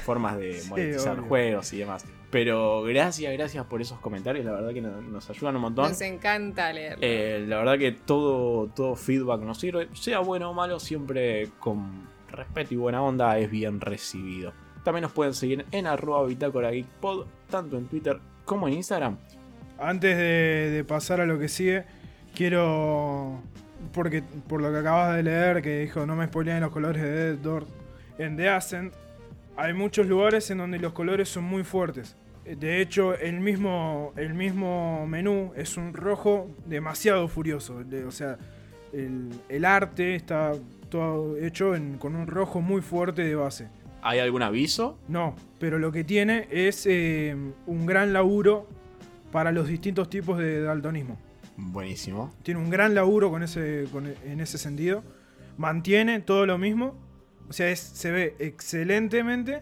formas de monetizar juegos y demás. Pero gracias, gracias por esos comentarios. La verdad que nos ayudan un montón. Nos encanta leer. Eh, la verdad que todo, todo feedback nos sirve. Sea bueno o malo, siempre con respeto y buena onda es bien recibido. También nos pueden seguir en arroba bitácora geekpod, tanto en Twitter como en Instagram. Antes de, pasar a lo que sigue, quiero. Porque por lo que acabas de leer, que dijo no me spoileen los colores de Dead Door. En The Ascent hay muchos lugares en donde los colores son muy fuertes. De hecho, el mismo, el mismo menú es un rojo demasiado furioso. O sea, el, arte está todo hecho con un rojo muy fuerte de base. ¿Hay algún aviso? No, pero lo que tiene es eh, un gran laburo para los distintos tipos de daltonismo. Buenísimo. Tiene un gran laburo con ese, en ese sentido. Mantiene todo lo mismo. O sea, se ve excelentemente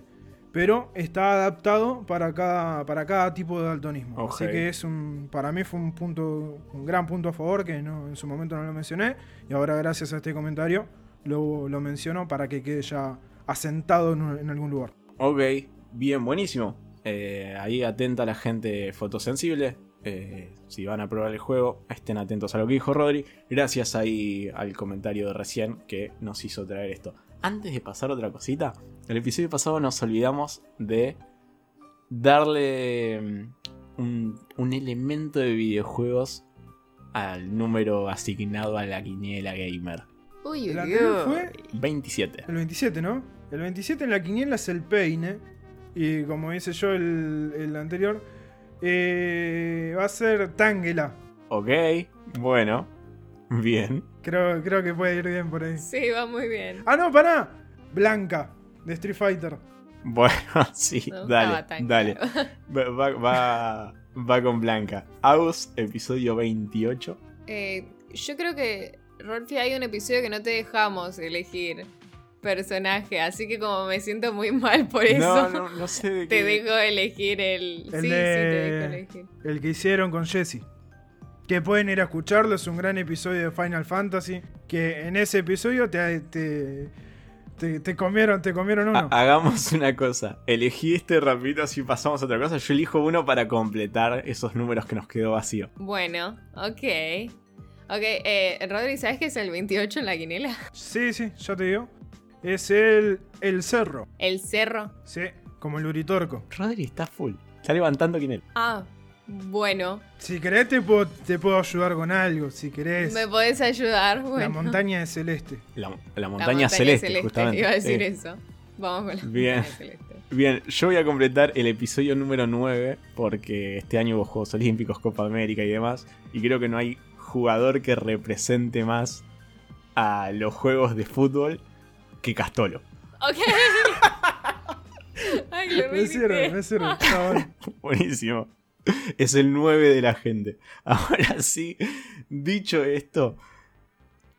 pero está adaptado para cada, para cada tipo de daltonismo. Así que es un, para mí fue un punto, un gran punto a favor que no, en su momento no lo mencioné y ahora gracias a este comentario lo, lo menciono para que quede ya asentado en, algún lugar. Ok, Bien, buenísimo. Eh, ahí atenta la gente fotosensible. Eh, si van a probar el juego, estén atentos a lo que dijo Rodri. Gracias ahí al comentario de recién que nos hizo traer esto. Antes de pasar otra cosita, el episodio pasado nos olvidamos de darle mm, un, un elemento de videojuegos al número asignado a la quiniela gamer. Uy, ¿El anterior fue? 27. El 27, ¿no? El 27 en la quiniela es el peine. Y como dice yo el, el anterior, eh, va a ser Tangela. Ok, bueno, bien. Creo, creo que puede ir bien por ahí. Sí, va muy bien. Ah, no, pará. Blanca, de Street Fighter. Bueno, sí, No dale, dale. claro. Va, va, con Blanca. Aus, episodio 28. Eh, yo creo que, Rolfi, hay un episodio que no te dejamos elegir personaje, así que como me siento muy mal por eso, No, no, no sé de te qué. dejo elegir el... El sí, sí, te de- dejo elegir. El que hicieron con Jesse. Que pueden ir a escucharlo, es un gran episodio de Final Fantasy. Que en ese episodio te, te, te, te comieron, te comieron uno. Ha- hagamos una cosa. Elegí este rapidito así pasamos a otra cosa. Yo elijo uno para completar esos números que nos quedó vacío. Bueno, ok. Ok, eh, Rodri, ¿sabes qué es el 28 en la quinela? Sí, sí, ya te digo. Es el, el cerro. El cerro. Sí, como el uritorco. Rodri está full. Está levantando quinel. Ah, bueno. Si querés te puedo, te puedo ayudar con algo. Si querés. ¿Me podés ayudar? Bueno. La montaña de celeste. La, la La montaña, celeste, justamente. Iba a decir Eh, eso. Vamos con la Bien. montaña celeste. Bien, yo voy a completar el episodio número 9 porque este año hubo Juegos Olímpicos, Copa América y demás. Y creo que no hay jugador que represente más a los juegos de fútbol que Castolo. Ok. Ay, lo Me sirve, me sirve. Está bueno. Buenísimo. Es el 9 de la gente. Ahora sí, dicho esto,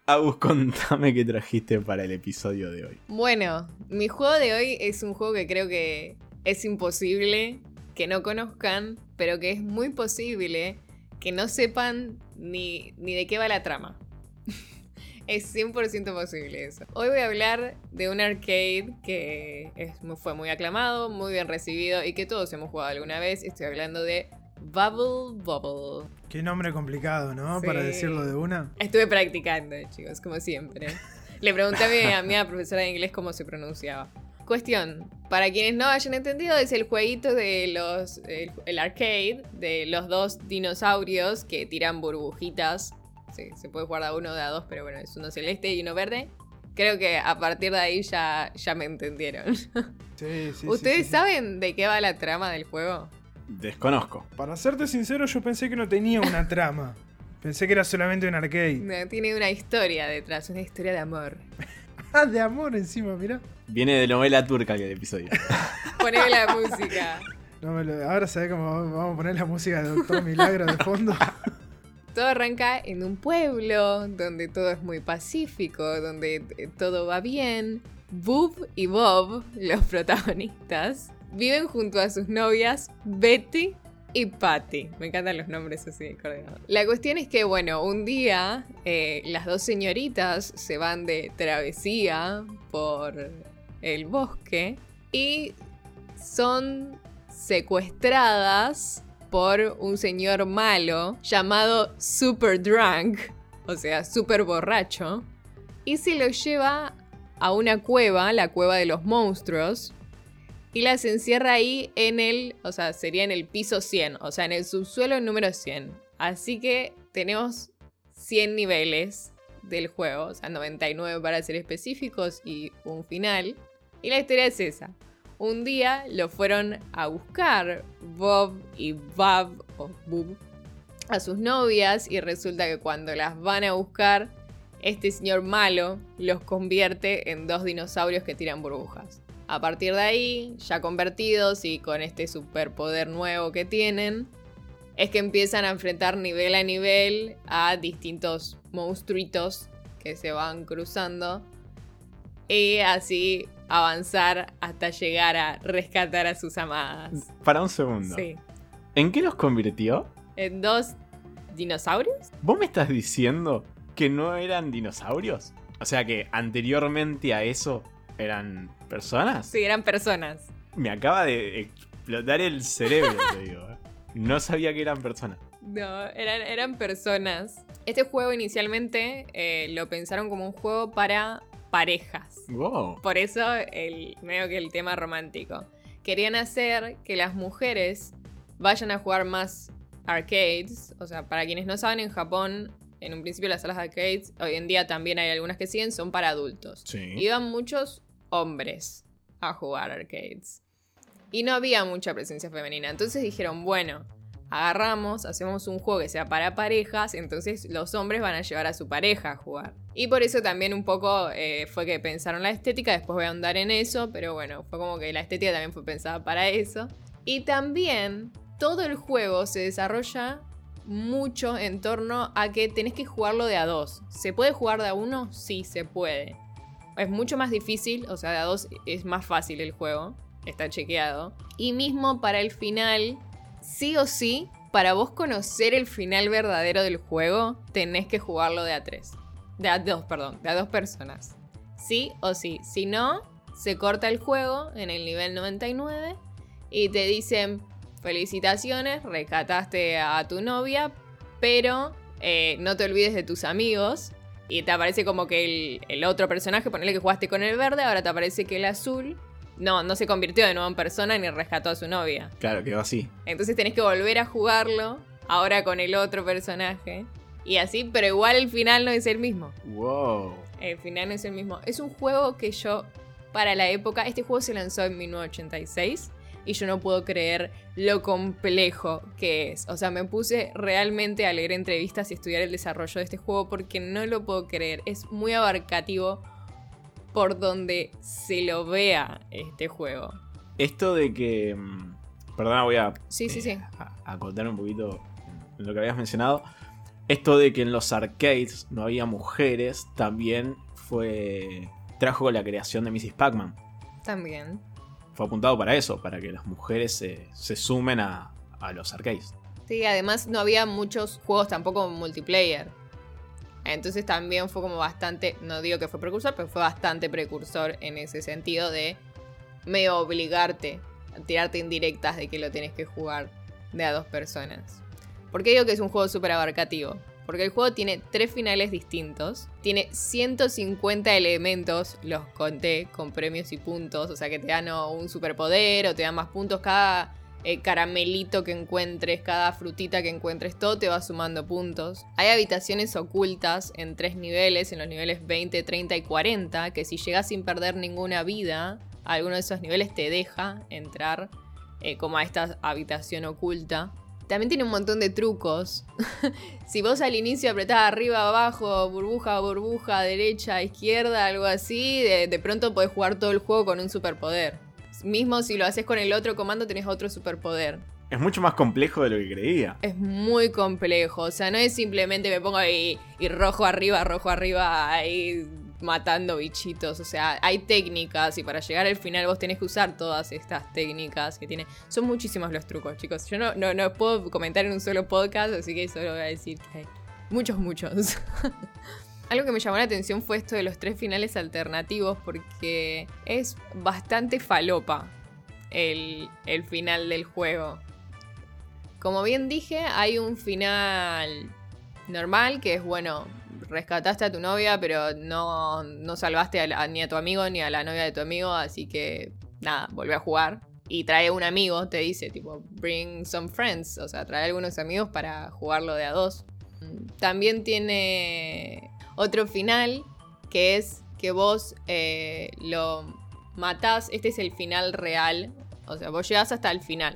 Agus, contame qué trajiste para el episodio de hoy. Bueno, mi juego de hoy es un juego que creo que es imposible que no conozcan, pero que es muy posible que no sepan ni, ni de qué va la trama. es 100% posible eso. Hoy voy a hablar de un arcade que fue muy aclamado, muy bien recibido y que todos hemos jugado alguna vez. Estoy hablando de Bubble Bubble. Qué nombre complicado, ¿no? Sí. Para decirlo de una. Estuve practicando, chicos, como siempre. Le pregunté a mi, a mi profesora de inglés cómo se pronunciaba. Cuestión, para quienes no hayan entendido, es el jueguito de los. el, el arcade de los dos dinosaurios que tiran burbujitas. Sí, se puede jugar de a uno o de a dos, pero bueno, es uno celeste y uno verde. Creo que a partir de ahí ya, ya me entendieron. Sí, sí, ¿Ustedes sí. saben de qué va la trama del juego? Desconozco. Para serte sincero, yo pensé que no tenía una trama. Pensé que era solamente un arcade. No, tiene una historia detrás, una historia de amor. Ah, de amor encima, mirá. Viene de novela turca el episodio. Poneme la música. No me lo- Ahora sabés cómo vamos a poner la música de Doctor Milagro de fondo. Todo arranca en un pueblo donde todo es muy pacífico, donde eh, todo va bien. Bob y Bob, los protagonistas, viven junto a sus novias Betty y Patty. Me encantan los nombres así coordinados. La cuestión es que, bueno, un día eh, las dos señoritas se van de travesía por el bosque y son secuestradas por un señor malo llamado Super Drunk, o sea, super borracho, y se lo lleva a una cueva, la cueva de los monstruos, y las encierra ahí en el, o sea, sería en el piso 100, o sea, en el subsuelo número 100. Así que tenemos 100 niveles del juego, o sea, 99 para ser específicos y un final. Y la historia es esa. Un día lo fueron a buscar Bob y Bob, o Bub, a sus novias y resulta que cuando las van a buscar, este señor malo los convierte en dos dinosaurios que tiran burbujas. A partir de ahí, ya convertidos y con este superpoder nuevo que tienen, es que empiezan a enfrentar nivel a nivel a distintos monstruitos que se van cruzando y así avanzar hasta llegar a rescatar a sus amadas. Para un segundo. Sí. ¿En qué los convirtió? ¿En dos dinosaurios? ¿Vos me estás diciendo que no eran dinosaurios? O sea que anteriormente a eso eran personas. Sí, eran personas. Me acaba de explotar el cerebro, te digo. ¿eh? No sabía que eran personas. No, eran, eran personas. Este juego inicialmente eh, lo pensaron como un juego para parejas. Wow. Por eso el medio que el tema romántico. Querían hacer que las mujeres vayan a jugar más arcades. O sea, para quienes no saben, en Japón, en un principio las salas de arcades, hoy en día también hay algunas que siguen, son para adultos. Sí. Iban muchos hombres a jugar arcades. Y no había mucha presencia femenina. Entonces dijeron, bueno, agarramos, hacemos un juego que sea para parejas, entonces los hombres van a llevar a su pareja a jugar. Y por eso también un poco eh, fue que pensaron la estética, después voy a ahondar en eso, pero bueno, fue como que la estética también fue pensada para eso. Y también todo el juego se desarrolla mucho en torno a que tenés que jugarlo de a dos. ¿Se puede jugar de a uno? Sí, se puede. Es mucho más difícil, o sea, de a dos es más fácil el juego, está chequeado. Y mismo para el final, sí o sí, para vos conocer el final verdadero del juego, tenés que jugarlo de a tres. De a dos, perdón, de a dos personas. Sí o sí. Si no, se corta el juego en el nivel 99 y te dicen, felicitaciones, rescataste a tu novia, pero eh, no te olvides de tus amigos. Y te aparece como que el, el otro personaje, ponele que jugaste con el verde, ahora te aparece que el azul no, no se convirtió de nuevo en persona ni rescató a su novia. Claro, quedó así. Entonces tenés que volver a jugarlo, ahora con el otro personaje. Y así, pero igual el final no es el mismo. Wow. El final no es el mismo. Es un juego que yo, para la época, este juego se lanzó en 1986 y yo no puedo creer lo complejo que es. O sea, me puse realmente a leer entrevistas y estudiar el desarrollo de este juego porque no lo puedo creer. Es muy abarcativo por donde se lo vea este juego. Esto de que. mm, Perdona, voy a. Sí, sí, eh, sí. A, a contar un poquito lo que habías mencionado. Esto de que en los arcades no había mujeres también fue. trajo la creación de Mrs. Pac-Man. También. Fue apuntado para eso, para que las mujeres se, se sumen a, a los arcades. Sí, además no había muchos juegos tampoco multiplayer. Entonces también fue como bastante, no digo que fue precursor, pero fue bastante precursor en ese sentido de medio obligarte a tirarte indirectas de que lo tienes que jugar de a dos personas. ¿Por qué digo que es un juego súper abarcativo? Porque el juego tiene tres finales distintos, tiene 150 elementos, los conté con premios y puntos, o sea que te dan un superpoder o te dan más puntos cada eh, caramelito que encuentres, cada frutita que encuentres, todo te va sumando puntos. Hay habitaciones ocultas en tres niveles, en los niveles 20, 30 y 40, que si llegas sin perder ninguna vida, alguno de esos niveles te deja entrar eh, como a esta habitación oculta. También tiene un montón de trucos. si vos al inicio apretás arriba, abajo, burbuja, burbuja, derecha, izquierda, algo así, de, de pronto podés jugar todo el juego con un superpoder. Mismo si lo haces con el otro comando tenés otro superpoder. Es mucho más complejo de lo que creía. Es muy complejo, o sea, no es simplemente me pongo ahí y rojo arriba, rojo arriba, ahí matando bichitos, o sea, hay técnicas y para llegar al final vos tenés que usar todas estas técnicas que tiene. Son muchísimos los trucos, chicos. Yo no, no, no puedo comentar en un solo podcast, así que solo voy a decir que hay muchos, muchos. Algo que me llamó la atención fue esto de los tres finales alternativos porque es bastante falopa el, el final del juego. Como bien dije, hay un final normal que es, bueno, rescataste a tu novia, pero no, no salvaste ni a tu amigo ni a la novia de tu amigo, así que nada, volví a jugar. Y trae un amigo, te dice, tipo, bring some friends, o sea, trae algunos amigos para jugarlo de a dos. También tiene otro final, que es que vos eh, lo matás, este es el final real, o sea, vos llegás hasta el final,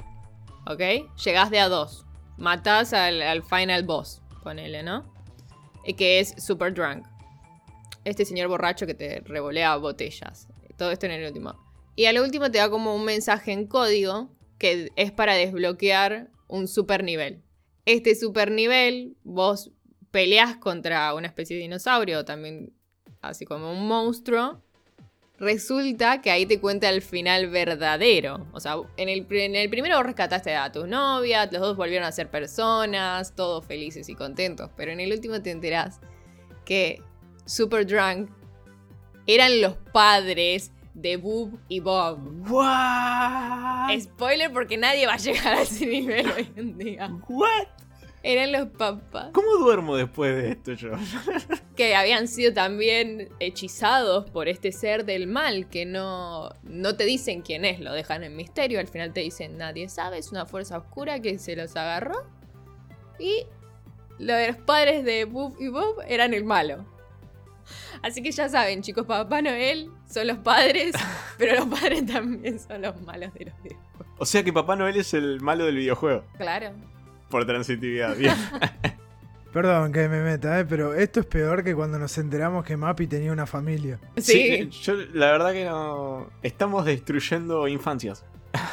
¿ok? Llegás de a dos, matás al, al final boss, ponele, ¿no? Que es Super Drunk. Este señor borracho que te revolea botellas. Todo esto en el último. Y a lo último te da como un mensaje en código que es para desbloquear un super nivel. Este super nivel, vos peleas contra una especie de dinosaurio, también así como un monstruo. Resulta que ahí te cuenta el final verdadero. O sea, en el, en el primero rescataste a tu novia, los dos volvieron a ser personas, todos felices y contentos. Pero en el último te enterás que Super Drunk eran los padres de Boob y Bob. What? Spoiler porque nadie va a llegar a ese nivel hoy en día. What? Eran los papás ¿Cómo duermo después de esto yo? que habían sido también hechizados por este ser del mal, que no, no te dicen quién es, lo dejan en misterio, al final te dicen nadie sabe, es una fuerza oscura que se los agarró. Y los padres de Bob y Bob eran el malo. Así que ya saben, chicos, Papá Noel son los padres, pero los padres también son los malos de los videojuegos. O sea que Papá Noel es el malo del videojuego. Claro. Por transitividad, bien. Perdón que me meta, eh, pero esto es peor que cuando nos enteramos que Mappy tenía una familia. Sí, yo la verdad que no. Estamos destruyendo infancias.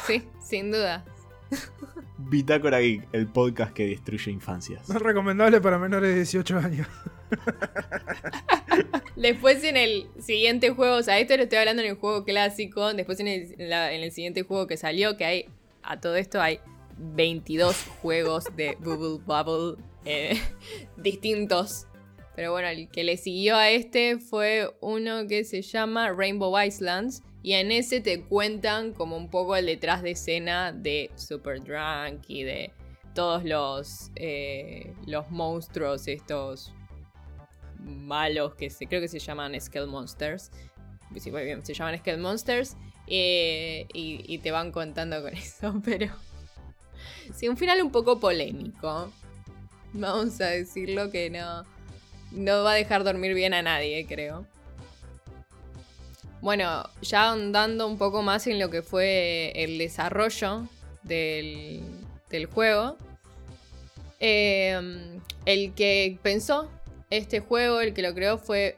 sí, sin duda. Bitácora Geek, el podcast que destruye infancias. No es recomendable para menores de 18 años. Después en el siguiente juego, o sea, esto lo estoy hablando en el juego clásico, después en el, en la- en el siguiente juego que salió, que hay, a todo esto hay 22 juegos de Bubble Bubble eh, distintos. Pero bueno, el que le siguió a este fue uno que se llama Rainbow Islands. Y en ese te cuentan como un poco el detrás de escena de Super Drunk y de todos los, eh, los monstruos estos malos que se, creo que se llaman Skull Monsters. Se llaman Skull Monsters. eh, y, y te van contando con eso, pero. Sí, un final un poco polémico. Vamos a decirlo que no. No va a dejar dormir bien a nadie, creo. Bueno, ya andando un poco más en lo que fue el desarrollo del, del juego. eh, el que pensó este juego, el que lo creó fue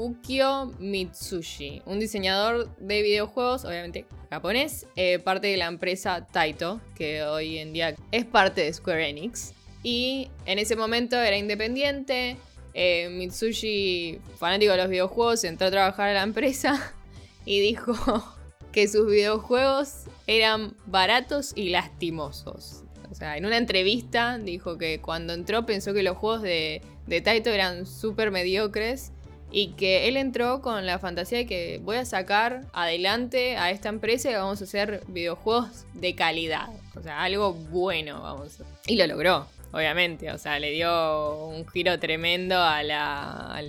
Fukio Mitsushi, un diseñador de videojuegos, obviamente japonés, eh, parte de la empresa Taito, que hoy en día es parte de Square Enix. Y en ese momento era independiente. eh, Mitsushi, fanático de los videojuegos, entró a trabajar a la empresa y dijo que sus videojuegos eran baratos y lastimosos. O sea, en una entrevista dijo que cuando entró pensó que los juegos de, de Taito eran súper mediocres y que él entró con la fantasía de que voy a sacar adelante a esta empresa y vamos a hacer videojuegos de calidad. O sea, algo bueno vamos. Y lo logró, obviamente. O sea, le dio un giro tremendo a la,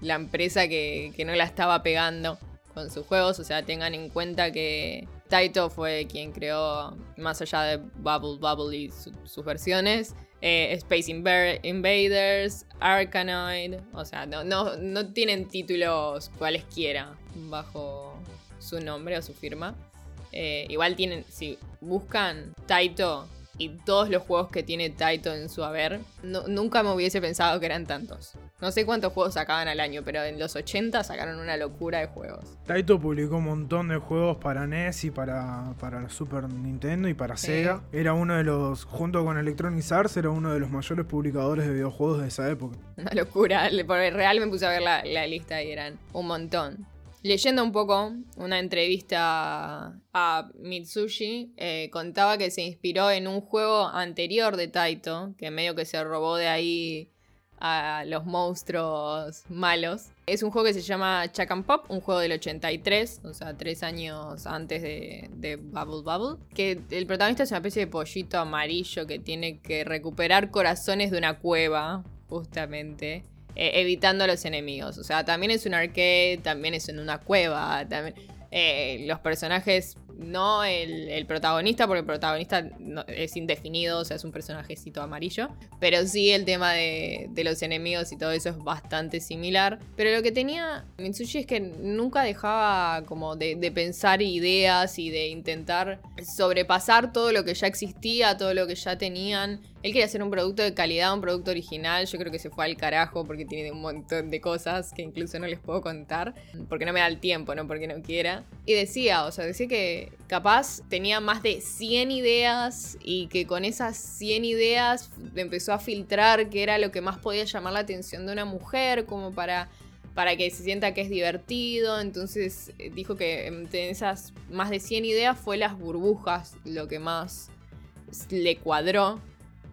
la empresa que, que no la estaba pegando con sus juegos. O sea, tengan en cuenta que Taito fue quien creó, más allá de Bubble Bubble y su- sus versiones, eh, Space Invaders, Arkanoid. O sea, no, no, no tienen títulos cualesquiera bajo su nombre o su firma. Eh, igual tienen, si buscan Taito y todos los juegos que tiene Taito en su haber, no- nunca me hubiese pensado que eran tantos. No sé cuántos juegos sacaban al año, pero en los 80 sacaron una locura de juegos. Taito publicó un montón de juegos para NES y para, para Super Nintendo y para Sí. Sega. Era uno de los, junto con Electronic Arts, era uno de los mayores publicadores de videojuegos de esa época. Una locura. Por el real me puse a ver la, la lista y eran un montón. Leyendo un poco una entrevista a Mitsushi, eh, contaba que se inspiró en un juego anterior de Taito, que medio que se robó de ahí a los monstruos malos. Es un juego que se llama Chuck and Pop, un juego del 83, o sea, tres años antes de, de Bubble Bubble. Que el protagonista es una especie de pollito amarillo que tiene que recuperar corazones de una cueva, justamente. Eh, evitando a los enemigos. O sea, también es un arcade, también es en una cueva. También, eh, los personajes, no el, protagonista, porque el protagonista no- es indefinido, o sea, es un personajecito amarillo. Pero sí el tema de, los enemigos y todo eso es bastante similar. Pero lo que tenía Mitsushi es que nunca dejaba como de pensar ideas y de intentar sobrepasar todo lo que ya existía, todo lo que ya tenían. Él quería hacer un producto de calidad, un producto original. Yo creo que se fue al carajo porque tiene un montón de cosas que incluso no les puedo contar. Porque no me da el tiempo, no porque no quiera. Y decía, o sea, decía que capaz tenía más de 100 ideas y que con esas 100 ideas empezó a filtrar qué era lo que más podía llamar la atención de una mujer, como para para que se sienta que es divertido. Entonces eh, dijo que entre esas más de 100 ideas fue las burbujas lo que más le cuadró.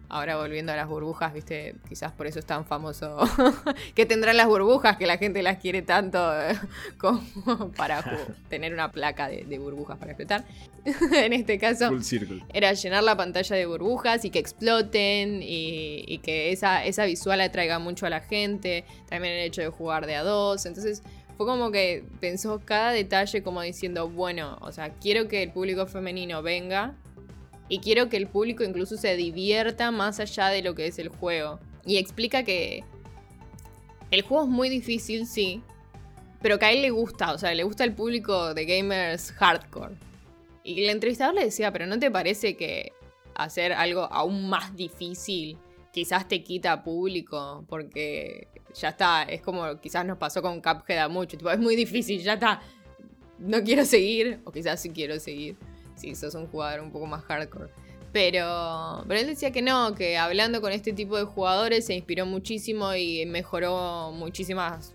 Ahora volviendo a las burbujas, viste, quizás por eso es tan famoso. que tendrán las burbujas, que la gente las quiere tanto como para tener una placa de, burbujas para explotar. en este caso, era llenar la pantalla de burbujas y que exploten y, que esa, esa visual atraiga mucho a la gente. También el hecho de jugar de a dos. Entonces, fue como que pensó cada detalle como diciendo, bueno, o sea, quiero que el público femenino venga y quiero que el público incluso se divierta más allá de lo que es el juego. Y explica que el juego es muy difícil, sí, pero que a él le gusta, o sea, le gusta el público de gamers hardcore. Y el entrevistador le decía, pero ¿no te parece que hacer algo aún más difícil quizás te quita público? Porque ya está, es como quizás nos pasó con Cuphead a mucho, tipo, es muy difícil, ya está, no quiero seguir, o quizás sí quiero seguir si sos un jugador un poco más hardcore. Pero, pero él decía que no, que hablando con este tipo de jugadores se inspiró muchísimo y mejoró muchísimas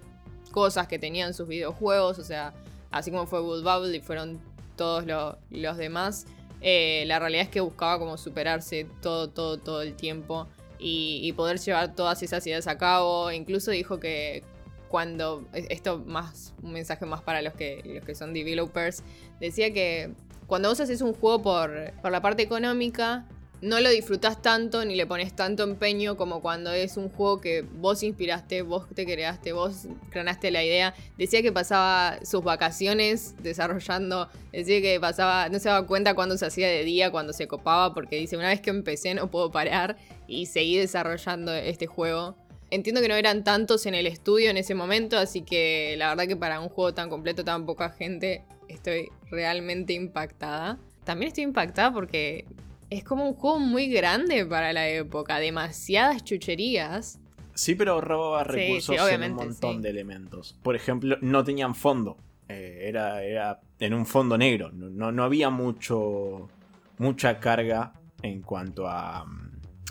cosas que tenían sus videojuegos. O sea, así como fue Wood Bubble y fueron todos los demás. Eh, la realidad es que buscaba como superarse todo, todo, todo el tiempo y, poder llevar todas esas ideas a cabo. Incluso dijo que cuando, esto más, un mensaje más para los que, los que son developers, decía que cuando vos haces un juego por, la parte económica, no lo disfrutás tanto ni le pones tanto empeño como cuando es un juego que vos inspiraste, vos te creaste, vos creaste la idea. Decía que pasaba sus vacaciones desarrollando, decía que pasaba, no se daba cuenta cuando se hacía de día, cuando se copaba, porque dice, una vez que empecé no puedo parar y seguí desarrollando este juego. Entiendo que no eran tantos en el estudio en ese momento, así que la verdad que para un juego tan completo, tan poca gente, estoy realmente impactada. También estoy impactada porque es como un juego muy grande para la época, demasiadas chucherías. Sí, pero robaba recursos en un montón de elementos. Por ejemplo, no tenían fondo. Eh, era, era, en un fondo negro. No, no, había mucho. mucha carga en cuanto a,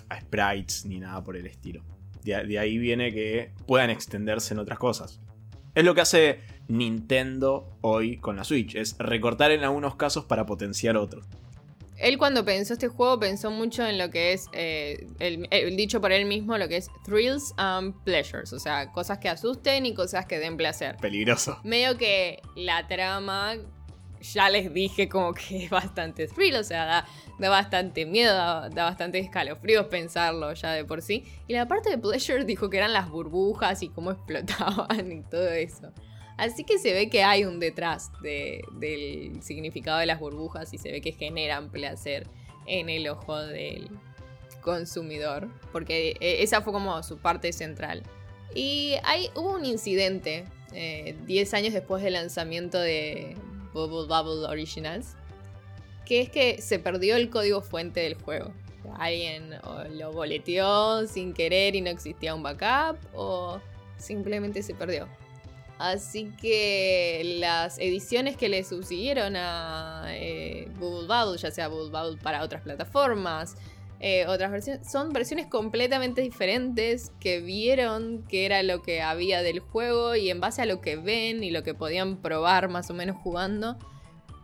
a sprites ni nada por el estilo. de ahí viene que puedan extenderse en otras cosas. Es lo que hace Nintendo hoy con la Switch, es recortar en algunos casos para potenciar otros. Él cuando pensó este juego pensó mucho en lo que es, eh, el, dicho por él mismo, lo que es thrills and pleasures, o sea, cosas que asusten y cosas que den placer. Peligroso. Medio que la trama, ya les dije como que es bastante thrill, o sea, da, da bastante miedo, da, da bastante escalofríos pensarlo ya de por sí. Y la parte de pleasure dijo que eran las burbujas y cómo explotaban y todo eso. Así que se ve que hay un detrás del significado de las burbujas y se ve que generan placer en el ojo del consumidor. Porque eh, esa fue como su parte central. Y hay, hubo un incidente 10 eh, años después del lanzamiento de Bubble Bubble Originals. Que es que se perdió el código fuente del juego. Alguien lo boleteó sin querer y no existía un backup. O simplemente se perdió. Así que las ediciones que le subsiguieron a eh, Bubble ya sea Bubble Bubble para otras plataformas, eh, otras versiones, son versiones completamente diferentes que vieron que era lo que había del juego y en base a lo que ven y lo que podían probar más o menos jugando,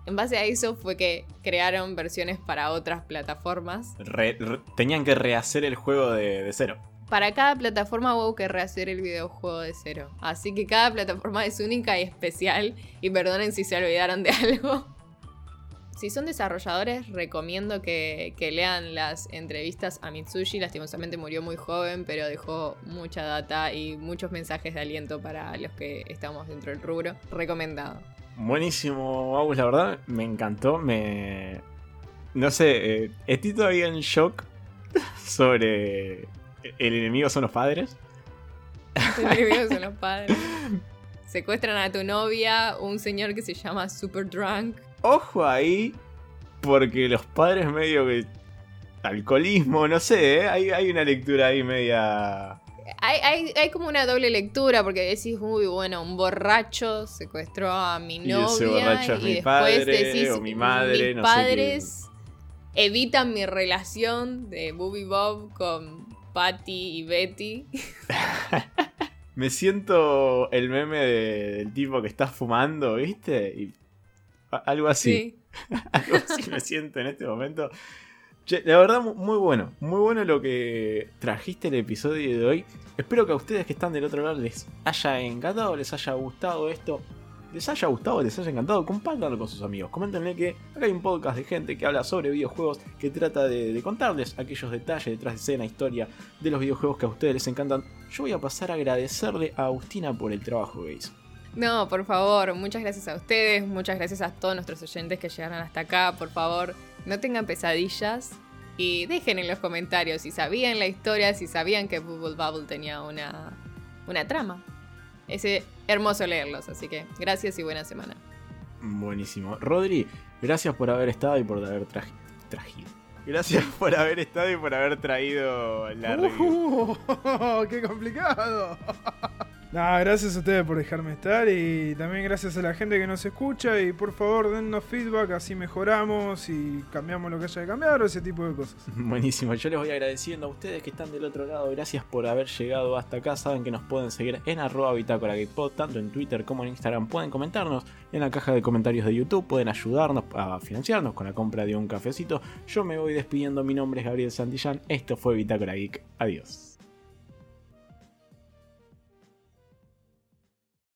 en base a eso fue que crearon versiones para otras plataformas. tenían que rehacer el juego de cero para cada plataforma hubo que rehacer el videojuego de cero. Así que cada plataforma es única y especial. Y perdonen si se olvidaron de algo. Si son desarrolladores, recomiendo que, lean las entrevistas a Mitsushi. Lastimosamente murió muy joven, pero dejó mucha data y muchos mensajes de aliento para los que estamos dentro del rubro. Recomendado. Buenísimo, Agus, la verdad, me encantó. Me. No sé, eh, estoy todavía en shock sobre el enemigo son los padres. El enemigo son los padres. Secuestran a tu novia, un señor que se llama Super Drunk. Ojo ahí, porque los padres medio que... Alcoholismo, no sé, ¿eh? hay, una lectura ahí media... Hay, como una doble lectura porque decís, uy, bueno, un borracho secuestró a mi novia. Y ese borracho es mi padre o mi madre, mis padres evitan mi relación de Booby Bob con Patty y Betty. me siento el meme del tipo que está fumando, ¿viste? Y algo así. algo así me siento en este momento. Che, la verdad, muy bueno. Muy bueno lo que trajiste el episodio de hoy. Espero que a ustedes que están del otro lado les haya encantado, les haya gustado esto. Les haya gustado, les haya encantado, compártanlo con sus amigos. Coméntenle que acá hay un podcast de gente que habla sobre videojuegos, que trata de, contarles aquellos detalles detrás de escena, historia de los videojuegos que a ustedes les encantan. Yo voy a pasar a agradecerle a Agustina por el trabajo que hizo. No, por favor, muchas gracias a ustedes, muchas gracias a todos nuestros oyentes que llegaron hasta acá. Por favor, no tengan pesadillas y dejen en los comentarios si sabían la historia, si sabían que Bubble Bubble tenía una, una trama. Es hermoso leerlos, así que gracias y buena semana. Buenísimo. Rodri, gracias por haber estado y por haber traji- trajido. Gracias por haber estado y por haber traído la review. Uh, ¡Qué complicado! Gracias a ustedes por dejarme estar y también gracias a la gente que nos escucha y por favor dennos feedback, así mejoramos y cambiamos lo que haya que cambiar o ese tipo de cosas. Buenísimo, yo les voy agradeciendo a ustedes que están del otro lado. Gracias por haber llegado hasta acá. Saben que nos pueden seguir en arroba bitácora Gamepod, tanto en Twitter como en Instagram. Pueden comentarnos en la caja de comentarios de YouTube. Pueden ayudarnos a financiarnos con la compra de un cafecito. Yo me voy despidiendo. Mi nombre es Gabriel Santillán. Esto fue Bitácora Geek. Adiós.